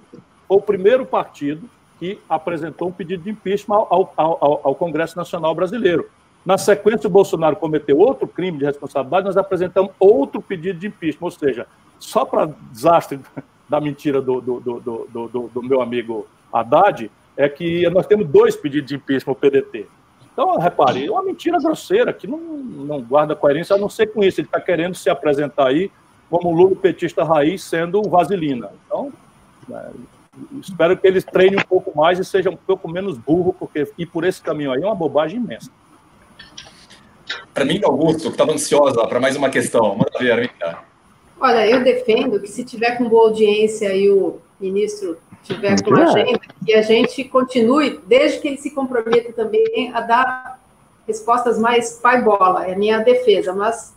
foi o primeiro partido que apresentou um pedido de impeachment ao, ao, ao Congresso Nacional Brasileiro. Na sequência, o Bolsonaro cometeu outro crime de responsabilidade, nós apresentamos outro pedido de impeachment, ou seja, só para desastre da mentira do, do, do, do, meu amigo Haddad, é que nós temos dois pedidos de impeachment ao PDT. Então, repare, é uma mentira grosseira que não, não guarda coerência, a não ser com isso. Ele está querendo se apresentar aí como Lula petista raiz, sendo vaselina. Então, é, espero que eles treinem um pouco mais e sejam um pouco menos burro, porque ir por esse caminho aí é uma bobagem imensa. Para mim, Augusto, que estava ansiosa para mais uma questão. Manda ver, Arminda. Olha, eu defendo que se tiver com boa audiência e o ministro tiver com a agenda, que a gente continue, desde que ele se comprometa também a dar respostas mais pai-bola, é a minha defesa, mas...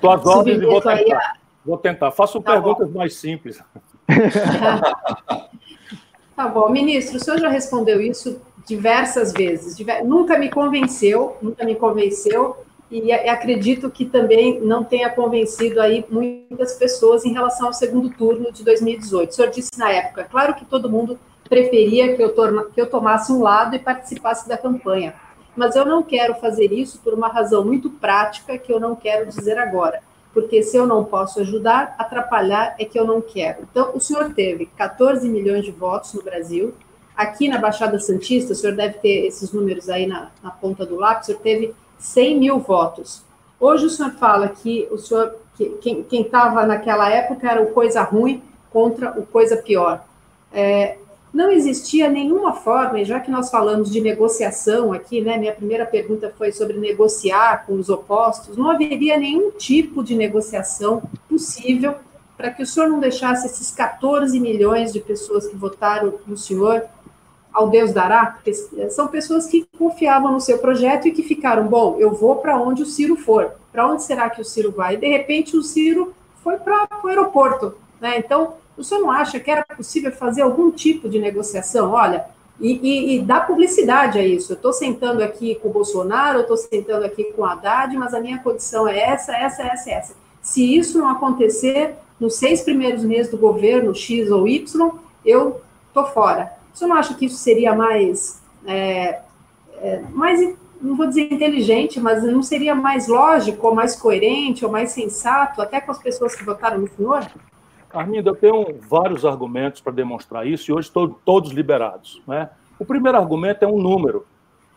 Tuas ordens vou tentar. A... Vou tentar. Faço tá perguntas bom. mais simples. [laughs] tá bom. Ministro, o senhor já respondeu isso diversas vezes. Nunca me convenceu, nunca me convenceu, e acredito que também não tenha convencido aí muitas pessoas em relação ao segundo turno de 2018. O senhor disse na época, claro que todo mundo preferia que eu, que eu tomasse um lado e participasse da campanha, mas eu não quero fazer isso por uma razão muito prática que eu não quero dizer agora, porque se eu não posso ajudar, atrapalhar é que eu não quero. Então, o senhor teve 14 milhões de votos no Brasil, aqui na Baixada Santista, o senhor deve ter esses números aí na, na ponta do lápis, o senhor teve 100 mil votos. Hoje o senhor fala que o senhor, que, quem estava naquela época era o coisa ruim contra o coisa pior. É, não existia nenhuma forma, e já que nós falamos de negociação aqui, né, minha primeira pergunta foi sobre negociar com os opostos, não haveria nenhum tipo de negociação possível para que o senhor não deixasse esses 14 milhões de pessoas que votaram no senhor ao Deus dará, são pessoas que confiavam no seu projeto e que ficaram, bom, eu vou para onde o Ciro for. Para onde será que o Ciro vai? E, de repente, o Ciro foi para o aeroporto. Né? Então, o senhor não acha que era possível fazer algum tipo de negociação? Olha, e, e, e publicidade a isso. Eu estou sentando aqui com o Bolsonaro, eu estou sentando aqui com o Haddad, mas a minha condição é essa, essa, essa, essa. Se isso não acontecer nos seis primeiros meses do governo X ou Y, eu estou fora. Você não acha que isso seria mais, é, é, mais, não vou dizer inteligente, mas não seria mais lógico, ou mais coerente, ou mais sensato, até com as pessoas que votaram no senhor? Arminda, eu tenho vários argumentos para demonstrar isso e hoje estão todos liberados. Né? O primeiro argumento é um número.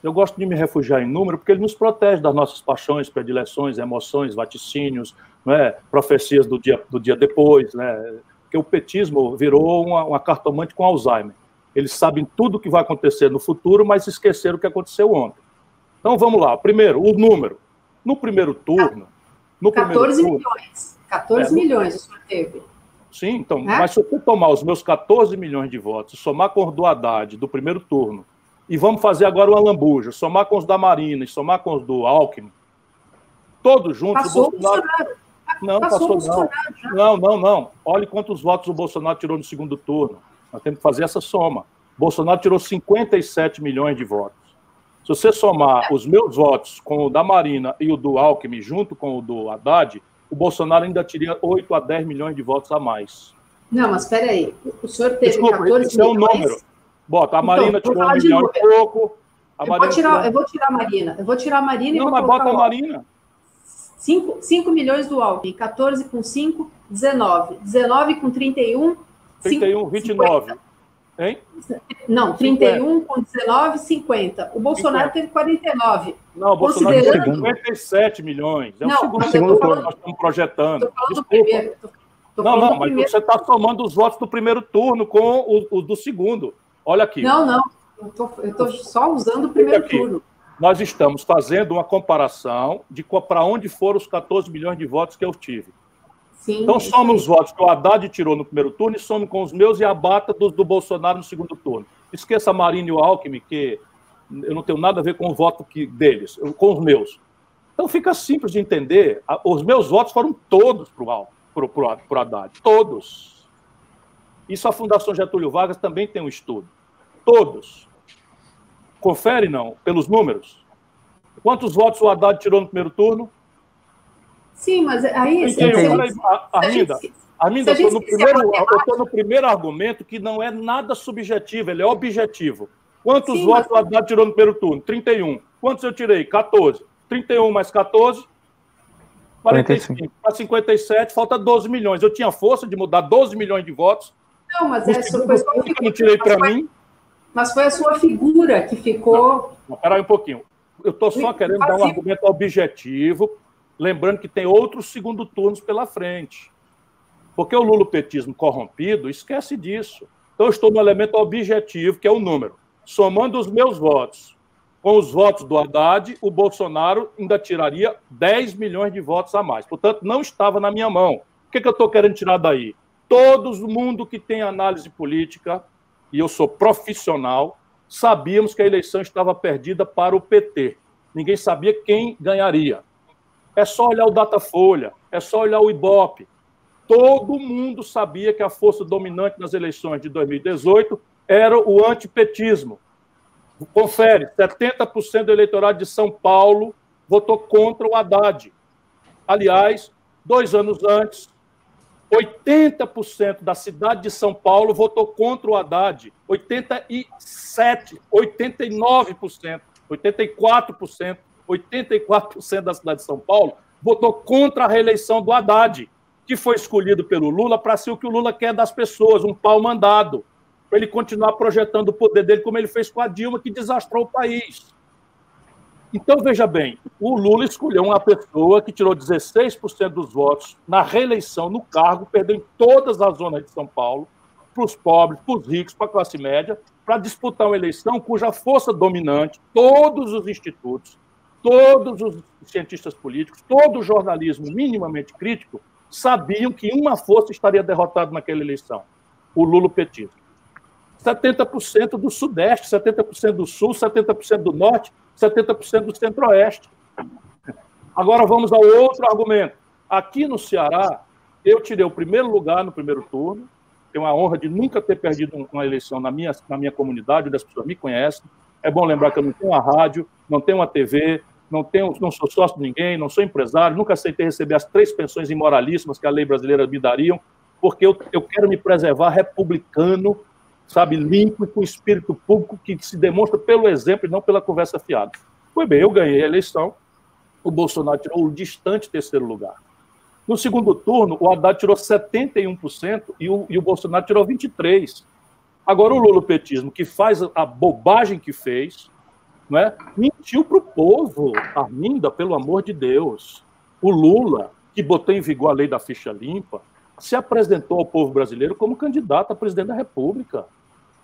Eu gosto de me refugiar em número porque ele nos protege das nossas paixões, predileções, emoções, vaticínios, né? profecias do dia, do dia depois. Né? Porque o petismo virou uma, uma cartomante com Alzheimer. Eles sabem tudo o que vai acontecer no futuro, mas esqueceram o que aconteceu ontem. Então vamos lá. Primeiro, o número. No primeiro turno. No 14 primeiro turno, milhões. 14 é, milhões o senhor teve. Sim, então, é? mas se eu tomar os meus 14 milhões de votos, somar com os do Haddad do primeiro turno, e vamos fazer agora uma lambuja, somar com os da Marina e somar com os do Alckmin, todos juntos. Passou o Bolsonaro. Bolsonaro. Não, passou, passou não. Não, não, não. Olhe quantos votos o Bolsonaro tirou no segundo turno. Nós temos que fazer essa soma. Bolsonaro tirou 57 milhões de votos. Se você somar os meus votos com o da Marina e o do Alckmin, junto com o do Haddad, o Bolsonaro ainda teria 8 a 10 milhões de votos a mais. Não, mas espera aí. O senhor teve Desculpa, 14 isso milhões... é um número. Bota, a então, Marina então, tirou um milhão e pouco. eu, vou tirar, tirou... eu vou tirar a Marina. Eu vou tirar a Marina Não, e vou mas bota a Marina. 5, 5 milhões do Alckmin, 14 com 5, 19. 19 com 31, 31, 29. 50. Hein? Não, 31 50. com 19, 50. O Bolsonaro 50. teve 49. Não, o Bolsonaro teve 57 milhões. É o não, segundo, segundo falando, que nós estamos projetando. Desculpa. não, não, mas primeiro. você está somando os votos do primeiro turno com os do segundo. Olha aqui. Não, não. Eu estou só usando o primeiro turno. nós estamos fazendo uma comparação de para onde foram os 14 milhões de votos que eu tive. Sim, então, somos os votos que o Haddad tirou no primeiro turno e somos com os meus e a bata do, Bolsonaro no segundo turno. Esqueça a Marina e o Alckmin, que eu não tenho nada a ver com o voto que, deles, com os meus. Então, fica simples de entender. Os meus votos foram todos para o Haddad. Todos. Isso a Fundação Getúlio Vargas também tem um estudo. Todos. Confere, não, pelos números. Quantos votos o Haddad tirou no primeiro turno? Sim, mas aí. Arminda, Arminda, eu estou no, primeiro, argumento que não é nada subjetivo, ele é objetivo. Quantos Sim, votos mas... o Haddad tirou no primeiro turno? 31. Quantos eu tirei? 14. 31 mais 14, 45. Para 57, falta 12 milhões. Eu tinha força de mudar 12 milhões de votos. Não, mas é foi só que não tirei para mim. Mas foi a sua figura que ficou. Não, não, aí um pouquinho. Eu estou só querendo dar um argumento objetivo Lembrando que tem outros segundo turnos pela frente. Porque o lulopetismo corrompido esquece disso. Então, eu estou no elemento objetivo, que é o número. Somando os meus votos com os votos do Haddad, o Bolsonaro ainda tiraria 10 milhões de votos a mais. Portanto, não estava na minha mão. O que, que eu estou querendo tirar daí? Todo mundo que tem análise política, e eu sou profissional, sabíamos que a eleição estava perdida para o PT. Ninguém sabia quem ganharia. É só olhar o Datafolha, é só olhar o Ibope. Todo mundo sabia que a força dominante nas eleições de 2018 era o antipetismo. Confere, 70% do eleitorado de São Paulo votou contra o Haddad. Aliás, dois anos antes, 80% da cidade de São Paulo votou contra o Haddad. 87, 89%, 84% 84% da cidade de São Paulo votou contra a reeleição do Haddad, que foi escolhido pelo Lula para ser o que o Lula quer das pessoas, um pau mandado, para ele continuar projetando o poder dele como ele fez com a Dilma, que desastrou o país. Então, veja bem, o Lula escolheu uma pessoa que tirou 16% dos votos na reeleição no cargo, perdeu em todas as zonas de São Paulo, para os pobres, para os ricos, para a classe média, para disputar uma eleição cuja força dominante, todos os institutos, todos os cientistas políticos, todo o jornalismo minimamente crítico sabiam que uma força estaria derrotada naquela eleição, o Lula petista. 70% do Sudeste, 70% do Sul, 70% do Norte, 70% do Centro-Oeste. Agora vamos ao outro argumento. Aqui no Ceará, eu tirei o primeiro lugar no primeiro turno, tenho a honra de nunca ter perdido uma eleição na minha, na minha comunidade, onde as pessoas me conhecem. É bom lembrar que eu não tenho uma rádio, não tenho uma TV, não, tenho, não sou sócio de ninguém, não sou empresário, nunca aceitei receber as três pensões imoralíssimas que a lei brasileira me dariam, porque eu, eu quero me preservar republicano, sabe, limpo e com espírito público que se demonstra pelo exemplo e não pela conversa fiada. Foi bem, eu ganhei a eleição, o Bolsonaro tirou o distante terceiro lugar. No segundo turno, o Haddad tirou 71% e o, e o Bolsonaro tirou 23%. Agora, o lulopetismo, que faz a bobagem que fez, é? mentiu para o povo, Arminda, pelo amor de Deus. O Lula, que botou em vigor a lei da ficha limpa, se apresentou ao povo brasileiro como candidato a presidente da República.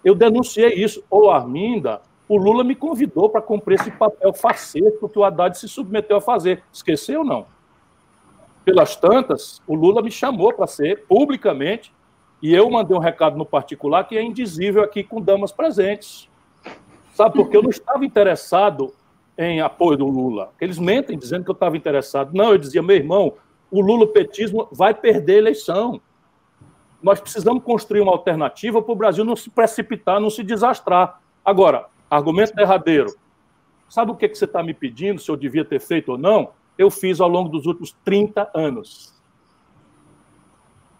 Eu denunciei isso. Ô, Arminda, o Lula me convidou para cumprir esse papel faceto que o Haddad se submeteu a fazer. Esqueceu ou não? Pelas tantas, o Lula me chamou para ser publicamente e eu mandei um recado no particular que é indizível aqui com damas presentes. Sabe, porque eu não estava interessado em apoio do Lula. Eles mentem dizendo que eu estava interessado. Não, eu dizia, meu irmão, o Lula-petismo vai perder a eleição. Nós precisamos construir uma alternativa para o Brasil não se precipitar, não se desastrar. Agora, argumento derradeiro. Sabe o que, que você está me pedindo, se eu devia ter feito ou não? Eu fiz ao longo dos últimos 30 anos.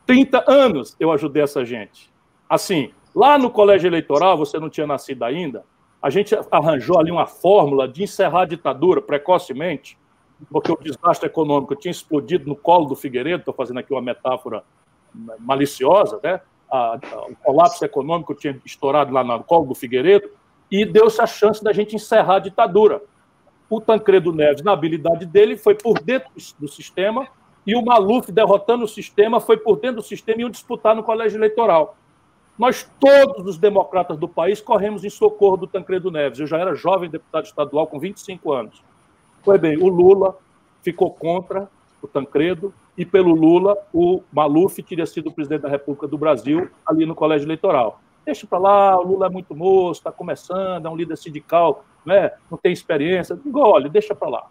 30 anos eu ajudei essa gente. Assim, lá no colégio eleitoral, você não tinha nascido ainda, a gente arranjou ali uma fórmula de encerrar a ditadura precocemente, porque o desastre econômico tinha explodido no colo do Figueiredo, estou fazendo aqui uma metáfora maliciosa, né? A, a, o colapso econômico tinha estourado lá no colo do Figueiredo, e deu-se a chance da gente encerrar a ditadura. O Tancredo Neves, na habilidade dele, foi por dentro do sistema, e o Maluf, derrotando o sistema, foi por dentro do sistema e iam disputar no colégio eleitoral. Nós, todos os democratas do país, corremos em socorro do Tancredo Neves. Eu já era jovem deputado estadual com 25 anos. Foi bem, o Lula ficou contra o Tancredo e pelo Lula o Maluf teria sido presidente da República do Brasil ali no colégio eleitoral. Deixa para lá, o Lula é muito moço, está começando, é um líder sindical, né? não tem experiência. Engole, deixa para lá.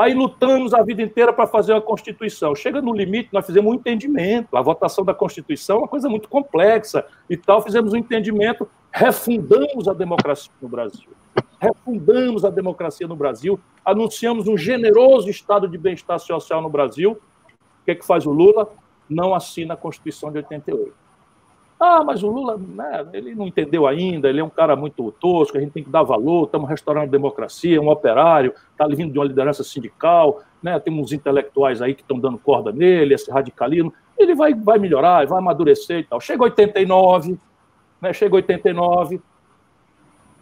Aí lutamos a vida inteira para fazer uma Constituição. Chega no limite, nós fizemos um entendimento. A votação da Constituição é uma coisa muito complexa e tal. Fizemos um entendimento, refundamos a democracia no Brasil. Refundamos a democracia no Brasil, anunciamos um generoso estado de bem-estar social no Brasil. O que, é que faz o Lula? Não assina a Constituição de 88. Ah, mas o Lula, né, ele não entendeu ainda, ele é um cara muito tosco, a gente tem que dar valor, estamos restaurando a democracia, é um operário, está vindo de uma liderança sindical, né, temos uns intelectuais aí que estão dando corda nele, esse radicalismo, ele vai, vai melhorar, vai amadurecer e tal. Chega 89, né, chega 89,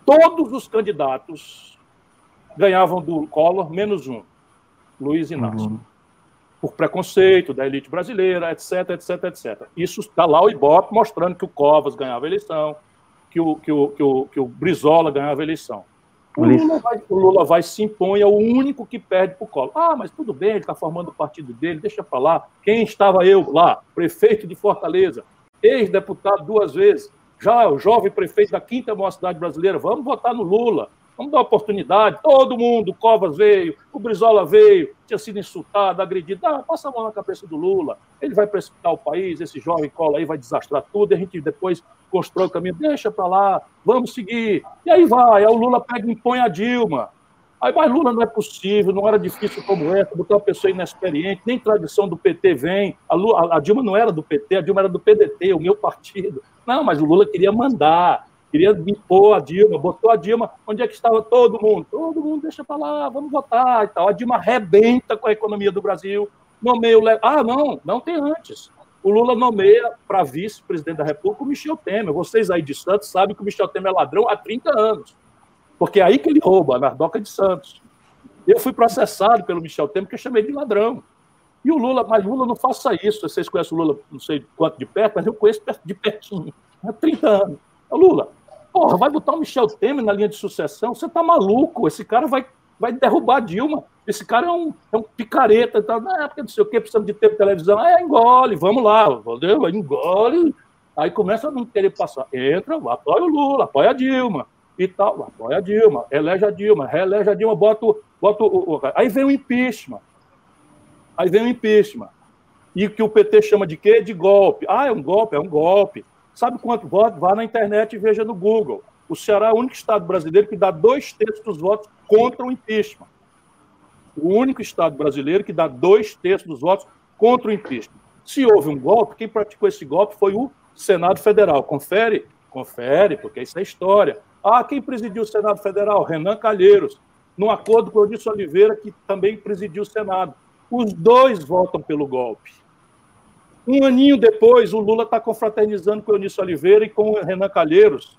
todos os candidatos ganhavam do Collor, menos um, Luiz Inácio. Uhum por preconceito da elite brasileira, etc, etc, etc. Isso está lá o Ibope mostrando que o Covas ganhava a eleição, que o, que o, que o, que o Brizola ganhava a eleição. O Lula, vai, o Lula vai se impõe, é o único que perde para o Collor. Ah, mas tudo bem, ele está formando o partido dele, deixa para lá. Quem estava eu lá? Prefeito de Fortaleza, ex-deputado duas vezes, já o jovem prefeito da quinta maior cidade brasileira, vamos votar no Lula. Vamos dar oportunidade. Todo mundo, Covas veio, o Brizola veio, tinha sido insultado, agredido. Ah, passa a mão na cabeça do Lula. Ele vai precipitar o país, esse jovem cola aí vai desastrar tudo, e a gente depois constrói o caminho. Deixa para lá, vamos seguir. E aí vai, aí o Lula pega e impõe a Dilma. Aí, mas Lula não é possível, não era difícil como essa, botar uma pessoa inexperiente, nem tradição do PT vem. A, Lula, a Dilma não era do PT, a Dilma era do PDT, o meu partido. Não, mas o Lula queria mandar queria impor a Dilma, botou a Dilma, onde é que estava todo mundo? Todo mundo deixa para lá, vamos votar e tal. A Dilma arrebenta com a economia do Brasil, nomeia o... Ah, não, não tem antes. O Lula nomeia para vice-presidente da República o Michel Temer. Vocês aí de Santos sabem que o Michel Temer é ladrão há 30 anos, porque é aí que ele rouba, na doca de Santos. Eu fui processado pelo Michel Temer, que eu chamei de ladrão. E o Lula, mas Lula não faça isso. Vocês conhecem o Lula, não sei quanto de perto, mas eu conheço de pertinho. Há 30 anos. Lula, Porra, vai botar o Michel Temer na linha de sucessão? Você tá maluco? Esse cara vai, vai derrubar Dilma. Esse cara é um, é um picareta. Tá, na época não sei o quê, precisamos de tempo de televisão. É, engole, vamos lá, entendeu? engole. Aí começa a não querer passar. Entra, apoia o Lula, apoia a Dilma e tal. Apoia a Dilma, elege a Dilma, reelege a Dilma, bota, bota o, o. Aí vem o impeachment. Aí vem o impeachment. E que o PT chama de quê? De golpe. Ah, é um golpe, é um golpe. Sabe quanto voto? Vá na internet e veja no Google. O Ceará é o único estado brasileiro que dá dois terços dos votos contra o impeachment. O único estado brasileiro que dá dois terços dos votos contra o impeachment. Se houve um golpe, quem praticou esse golpe foi o Senado Federal. Confere? Confere, porque isso é história. Ah, quem presidiu o Senado Federal? Renan Calheiros, num acordo com o Oliveira, que também presidiu o Senado. Os dois votam pelo golpe. Um aninho depois, o Lula está confraternizando com o Eunício Oliveira e com o Renan Calheiros.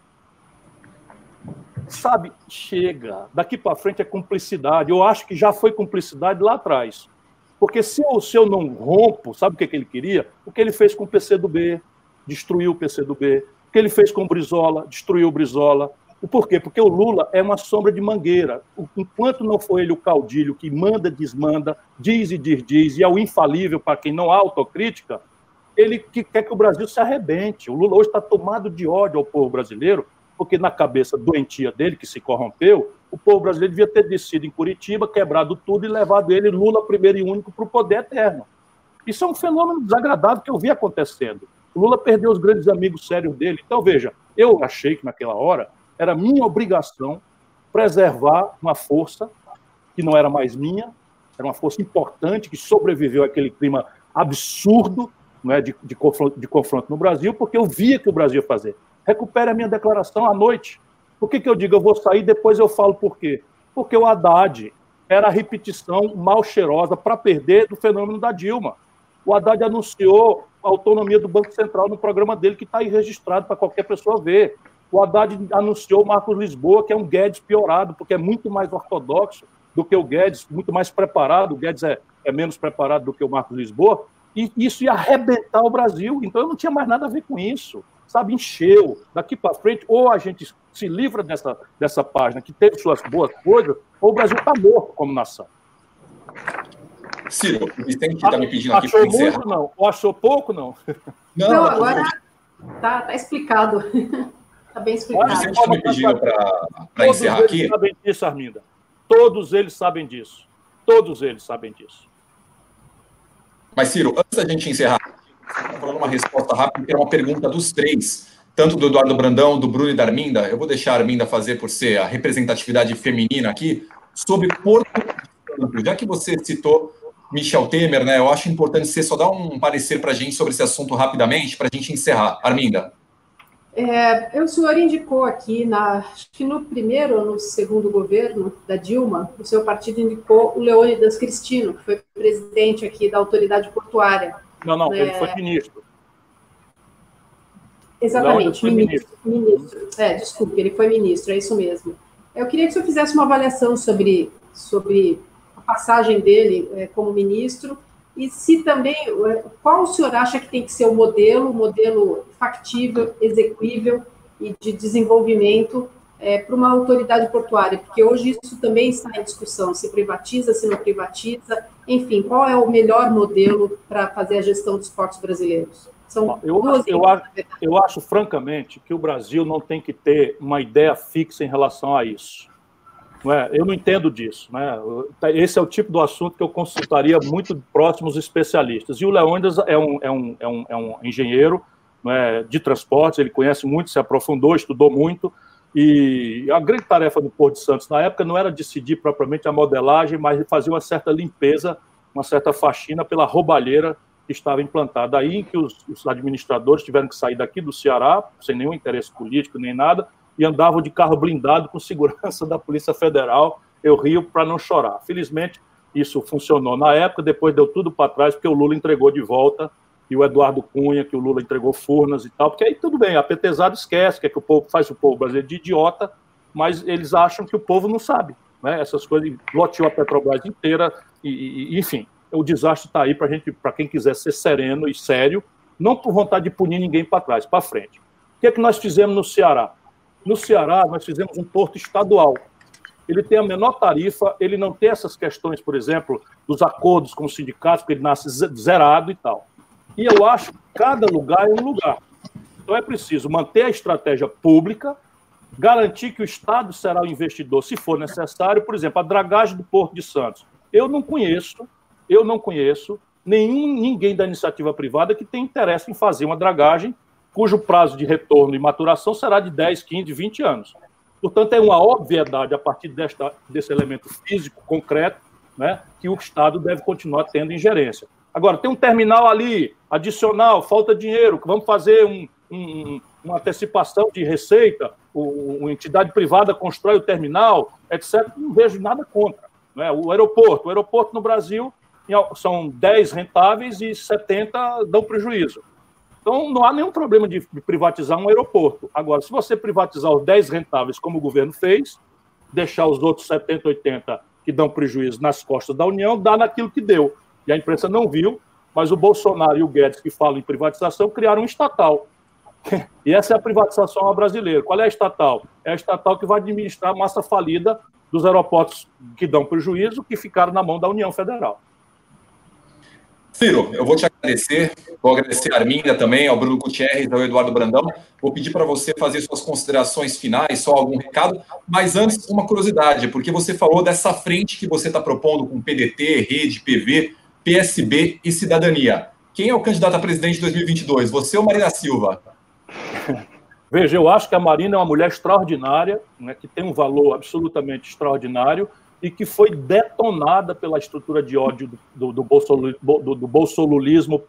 Sabe, chega. Daqui para frente é cumplicidade. Eu acho que já foi cumplicidade lá atrás. Porque se eu, se eu não rompo, sabe o que, que ele queria? O que ele fez com o PCdoB, destruiu o PCdoB. O que ele fez com o Brizola, destruiu o Brizola. O porquê? Porque o Lula é uma sombra de mangueira. Enquanto não for ele o caudilho que manda, desmanda, diz e diz, diz, e é o infalível para quem não há autocrítica, ele que quer que o Brasil se arrebente. O Lula hoje está tomado de ódio ao povo brasileiro, porque na cabeça doentia dele, que se corrompeu, o povo brasileiro devia ter descido em Curitiba, quebrado tudo e levado ele, Lula, primeiro e único, para o poder eterno. Isso é um fenômeno desagradável que eu vi acontecendo. O Lula perdeu os grandes amigos sérios dele. Então, veja, eu achei que naquela hora era minha obrigação preservar uma força que não era mais minha, era uma força importante que sobreviveu àquele clima absurdo né, de, de, confronto, de confronto no Brasil, porque eu via que o Brasil ia fazer. Recupere a minha declaração à noite. Por que, que eu digo eu vou sair depois eu falo por quê? Porque o Haddad era a repetição mal cheirosa para perder do fenômeno da Dilma. O Haddad anunciou a autonomia do Banco Central no programa dele, que está aí registrado para qualquer pessoa ver. O Haddad anunciou o Marcos Lisboa, que é um Guedes piorado, porque é muito mais ortodoxo do que o Guedes, muito mais preparado. O Guedes é, é menos preparado do que o Marcos Lisboa, e isso ia arrebentar o Brasil. Então eu não tinha mais nada a ver com isso. sabe, encheu. Daqui para frente, ou a gente se livra dessa, dessa página que teve suas boas coisas, ou o Brasil está morto como nação. Ciro, o Vicente está me pedindo aqui para encerrar. Muito, não? Ou achou pouco, não? Não, não agora está tá explicado. Está [laughs] bem explicado. O Vicente está me pedindo para encerrar aqui. Todos eles sabem disso, Arminda. Todos eles sabem disso. Todos eles sabem disso. Mas, Ciro, antes da gente encerrar, falando uma resposta rápida, que é uma pergunta dos três, tanto do Eduardo Brandão, do Bruno e da Arminda. Eu vou deixar a Arminda fazer por ser a representatividade feminina aqui, sobre Porto Santo. Já que você citou Michel Temer, né? Eu acho importante você só dar um parecer para a gente sobre esse assunto rapidamente, para a gente encerrar. Arminda. É, o senhor indicou aqui, na, acho que no primeiro ou no segundo governo da Dilma, o seu partido indicou o Leônidas Cristino, que foi presidente aqui da autoridade portuária. Não, não, é... ele foi ministro. Exatamente, ministro, ministro. ministro. É, desculpe, ele foi ministro, é isso mesmo. Eu queria que o senhor fizesse uma avaliação sobre, sobre a passagem dele é, como ministro e se também, é, qual o senhor acha que tem que ser o modelo, o modelo factível, execuível e de desenvolvimento é, para uma autoridade portuária, porque hoje isso também está em discussão, se privatiza, se não privatiza, enfim, qual é o melhor modelo para fazer a gestão dos portos brasileiros? São eu, eu, acho, eu acho, francamente, que o Brasil não tem que ter uma ideia fixa em relação a isso. É? Eu não entendo disso. Né? Esse é o tipo do assunto que eu consultaria muito próximos especialistas. E o Leônidas é um, é um, é um, é um engenheiro é, de transportes, ele conhece muito, se aprofundou, estudou muito, e a grande tarefa do Porto de Santos na época não era decidir propriamente a modelagem, mas fazer uma certa limpeza, uma certa faxina pela roubalheira que estava implantada aí, que os, os administradores tiveram que sair daqui do Ceará, sem nenhum interesse político nem nada, e andavam de carro blindado com segurança da Polícia Federal. Eu rio para não chorar. Felizmente, isso funcionou na época, depois deu tudo para trás, porque o Lula entregou de volta e o Eduardo Cunha, que o Lula entregou Furnas e tal, porque aí tudo bem, a petezada esquece, que é que o povo faz o povo brasileiro de idiota, mas eles acham que o povo não sabe, né? Essas coisas, loteou a Petrobras inteira, e, e enfim, o desastre está aí para gente, para quem quiser ser sereno e sério, não por vontade de punir ninguém para trás, para frente. O que é que nós fizemos no Ceará? No Ceará, nós fizemos um porto estadual. Ele tem a menor tarifa, ele não tem essas questões, por exemplo, dos acordos com os sindicatos, porque ele nasce zerado e tal. E eu acho que cada lugar é um lugar. Então é preciso manter a estratégia pública, garantir que o Estado será o investidor, se for necessário. Por exemplo, a dragagem do Porto de Santos. Eu não conheço, eu não conheço nenhum ninguém da iniciativa privada que tenha interesse em fazer uma dragagem cujo prazo de retorno e maturação será de 10, 15, 20 anos. Portanto, é uma obviedade, a partir desta, desse elemento físico concreto, né, que o Estado deve continuar tendo ingerência. Agora, tem um terminal ali, adicional, falta dinheiro, vamos fazer um, um, uma antecipação de receita, uma entidade privada constrói o terminal, etc. Não vejo nada contra. Né? O aeroporto, o aeroporto no Brasil são 10 rentáveis e 70 dão prejuízo. Então, não há nenhum problema de privatizar um aeroporto. Agora, se você privatizar os 10 rentáveis, como o governo fez, deixar os outros 70, 80 que dão prejuízo nas costas da União, dá naquilo que deu e a imprensa não viu, mas o Bolsonaro e o Guedes, que falam em privatização, criaram um estatal. [laughs] E essa é a privatização brasileira. Qual é a estatal? É a estatal que vai administrar a massa falida dos aeroportos que dão prejuízo, que ficaram na mão da União Federal. Ciro, eu vou te agradecer, vou agradecer a Arminda também, ao Bruno Gutierrez, ao Eduardo Brandão. Vou pedir para você fazer suas considerações finais, só algum recado, mas antes, uma curiosidade, porque você falou dessa frente que você está propondo com PDT, Rede, PV, PSB e Cidadania. Quem é o candidato a presidente de 2022? Você ou Marina Silva? Veja, eu acho que a Marina é uma mulher extraordinária, né, que tem um valor absolutamente extraordinário e que foi detonada pela estrutura de ódio do, do, do, do, bolsolulismo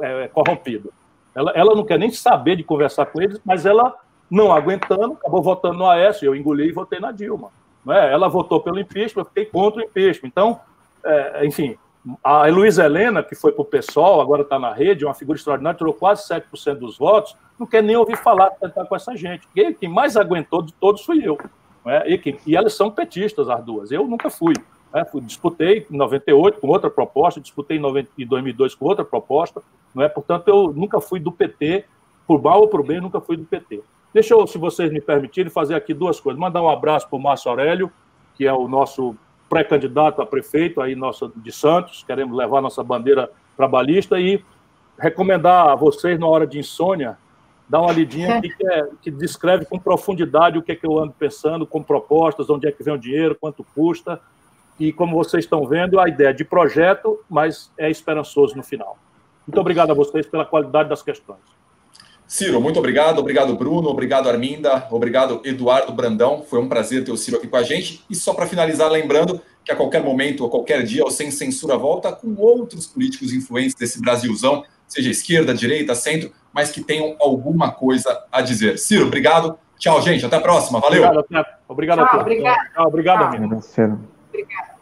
é, corrompido. Ela, ela não quer nem saber de conversar com eles, mas ela, não aguentando, acabou votando no Aécio, eu engoli e votei na Dilma. Né? Ela votou pelo impeachment, eu fiquei contra o impeachment. Então, é, enfim, a Luísa Helena, que foi para o PSOL, agora está na rede, uma figura extraordinária, tirou quase 7% dos votos, não quer nem ouvir falar, tentar com essa gente. Quem mais aguentou de todos fui eu. É? E, e, elas são petistas, as duas. Eu nunca fui. Né? Disputei em 98 com outra proposta, disputei em 2002 com outra proposta. Não é? Portanto, eu nunca fui do PT por mal ou por bem, nunca fui do PT. Deixa eu, se vocês me permitirem, fazer aqui duas coisas. Mandar um abraço para o Márcio Aurélio, que é o nosso pré-candidato a prefeito aí nosso, de Santos, queremos levar nossa bandeira trabalhista e recomendar a vocês, na hora de insônia, dar uma lidinha aqui que, é, que descreve com profundidade o que, é que eu ando pensando, com propostas, onde é que vem o dinheiro, quanto custa, e como vocês estão vendo, a ideia de projeto, mas é esperançoso no final. Muito obrigado a vocês pela qualidade das questões. Ciro, muito obrigado. Obrigado, Bruno. Obrigado, Arminda. Obrigado, Eduardo Brandão. Foi um prazer ter o Ciro aqui com a gente. E só para finalizar, lembrando que a qualquer momento, a qualquer dia, o Sem Censura volta com outros políticos influentes desse Brasilzão, seja esquerda, direita, centro, mas que tenham alguma coisa a dizer. Ciro, obrigado. Tchau, gente. Até a próxima. Valeu. Obrigado, obrigado Tchau, a todos. Obrigado, Tchau, obrigado, Arminda. Obrigado.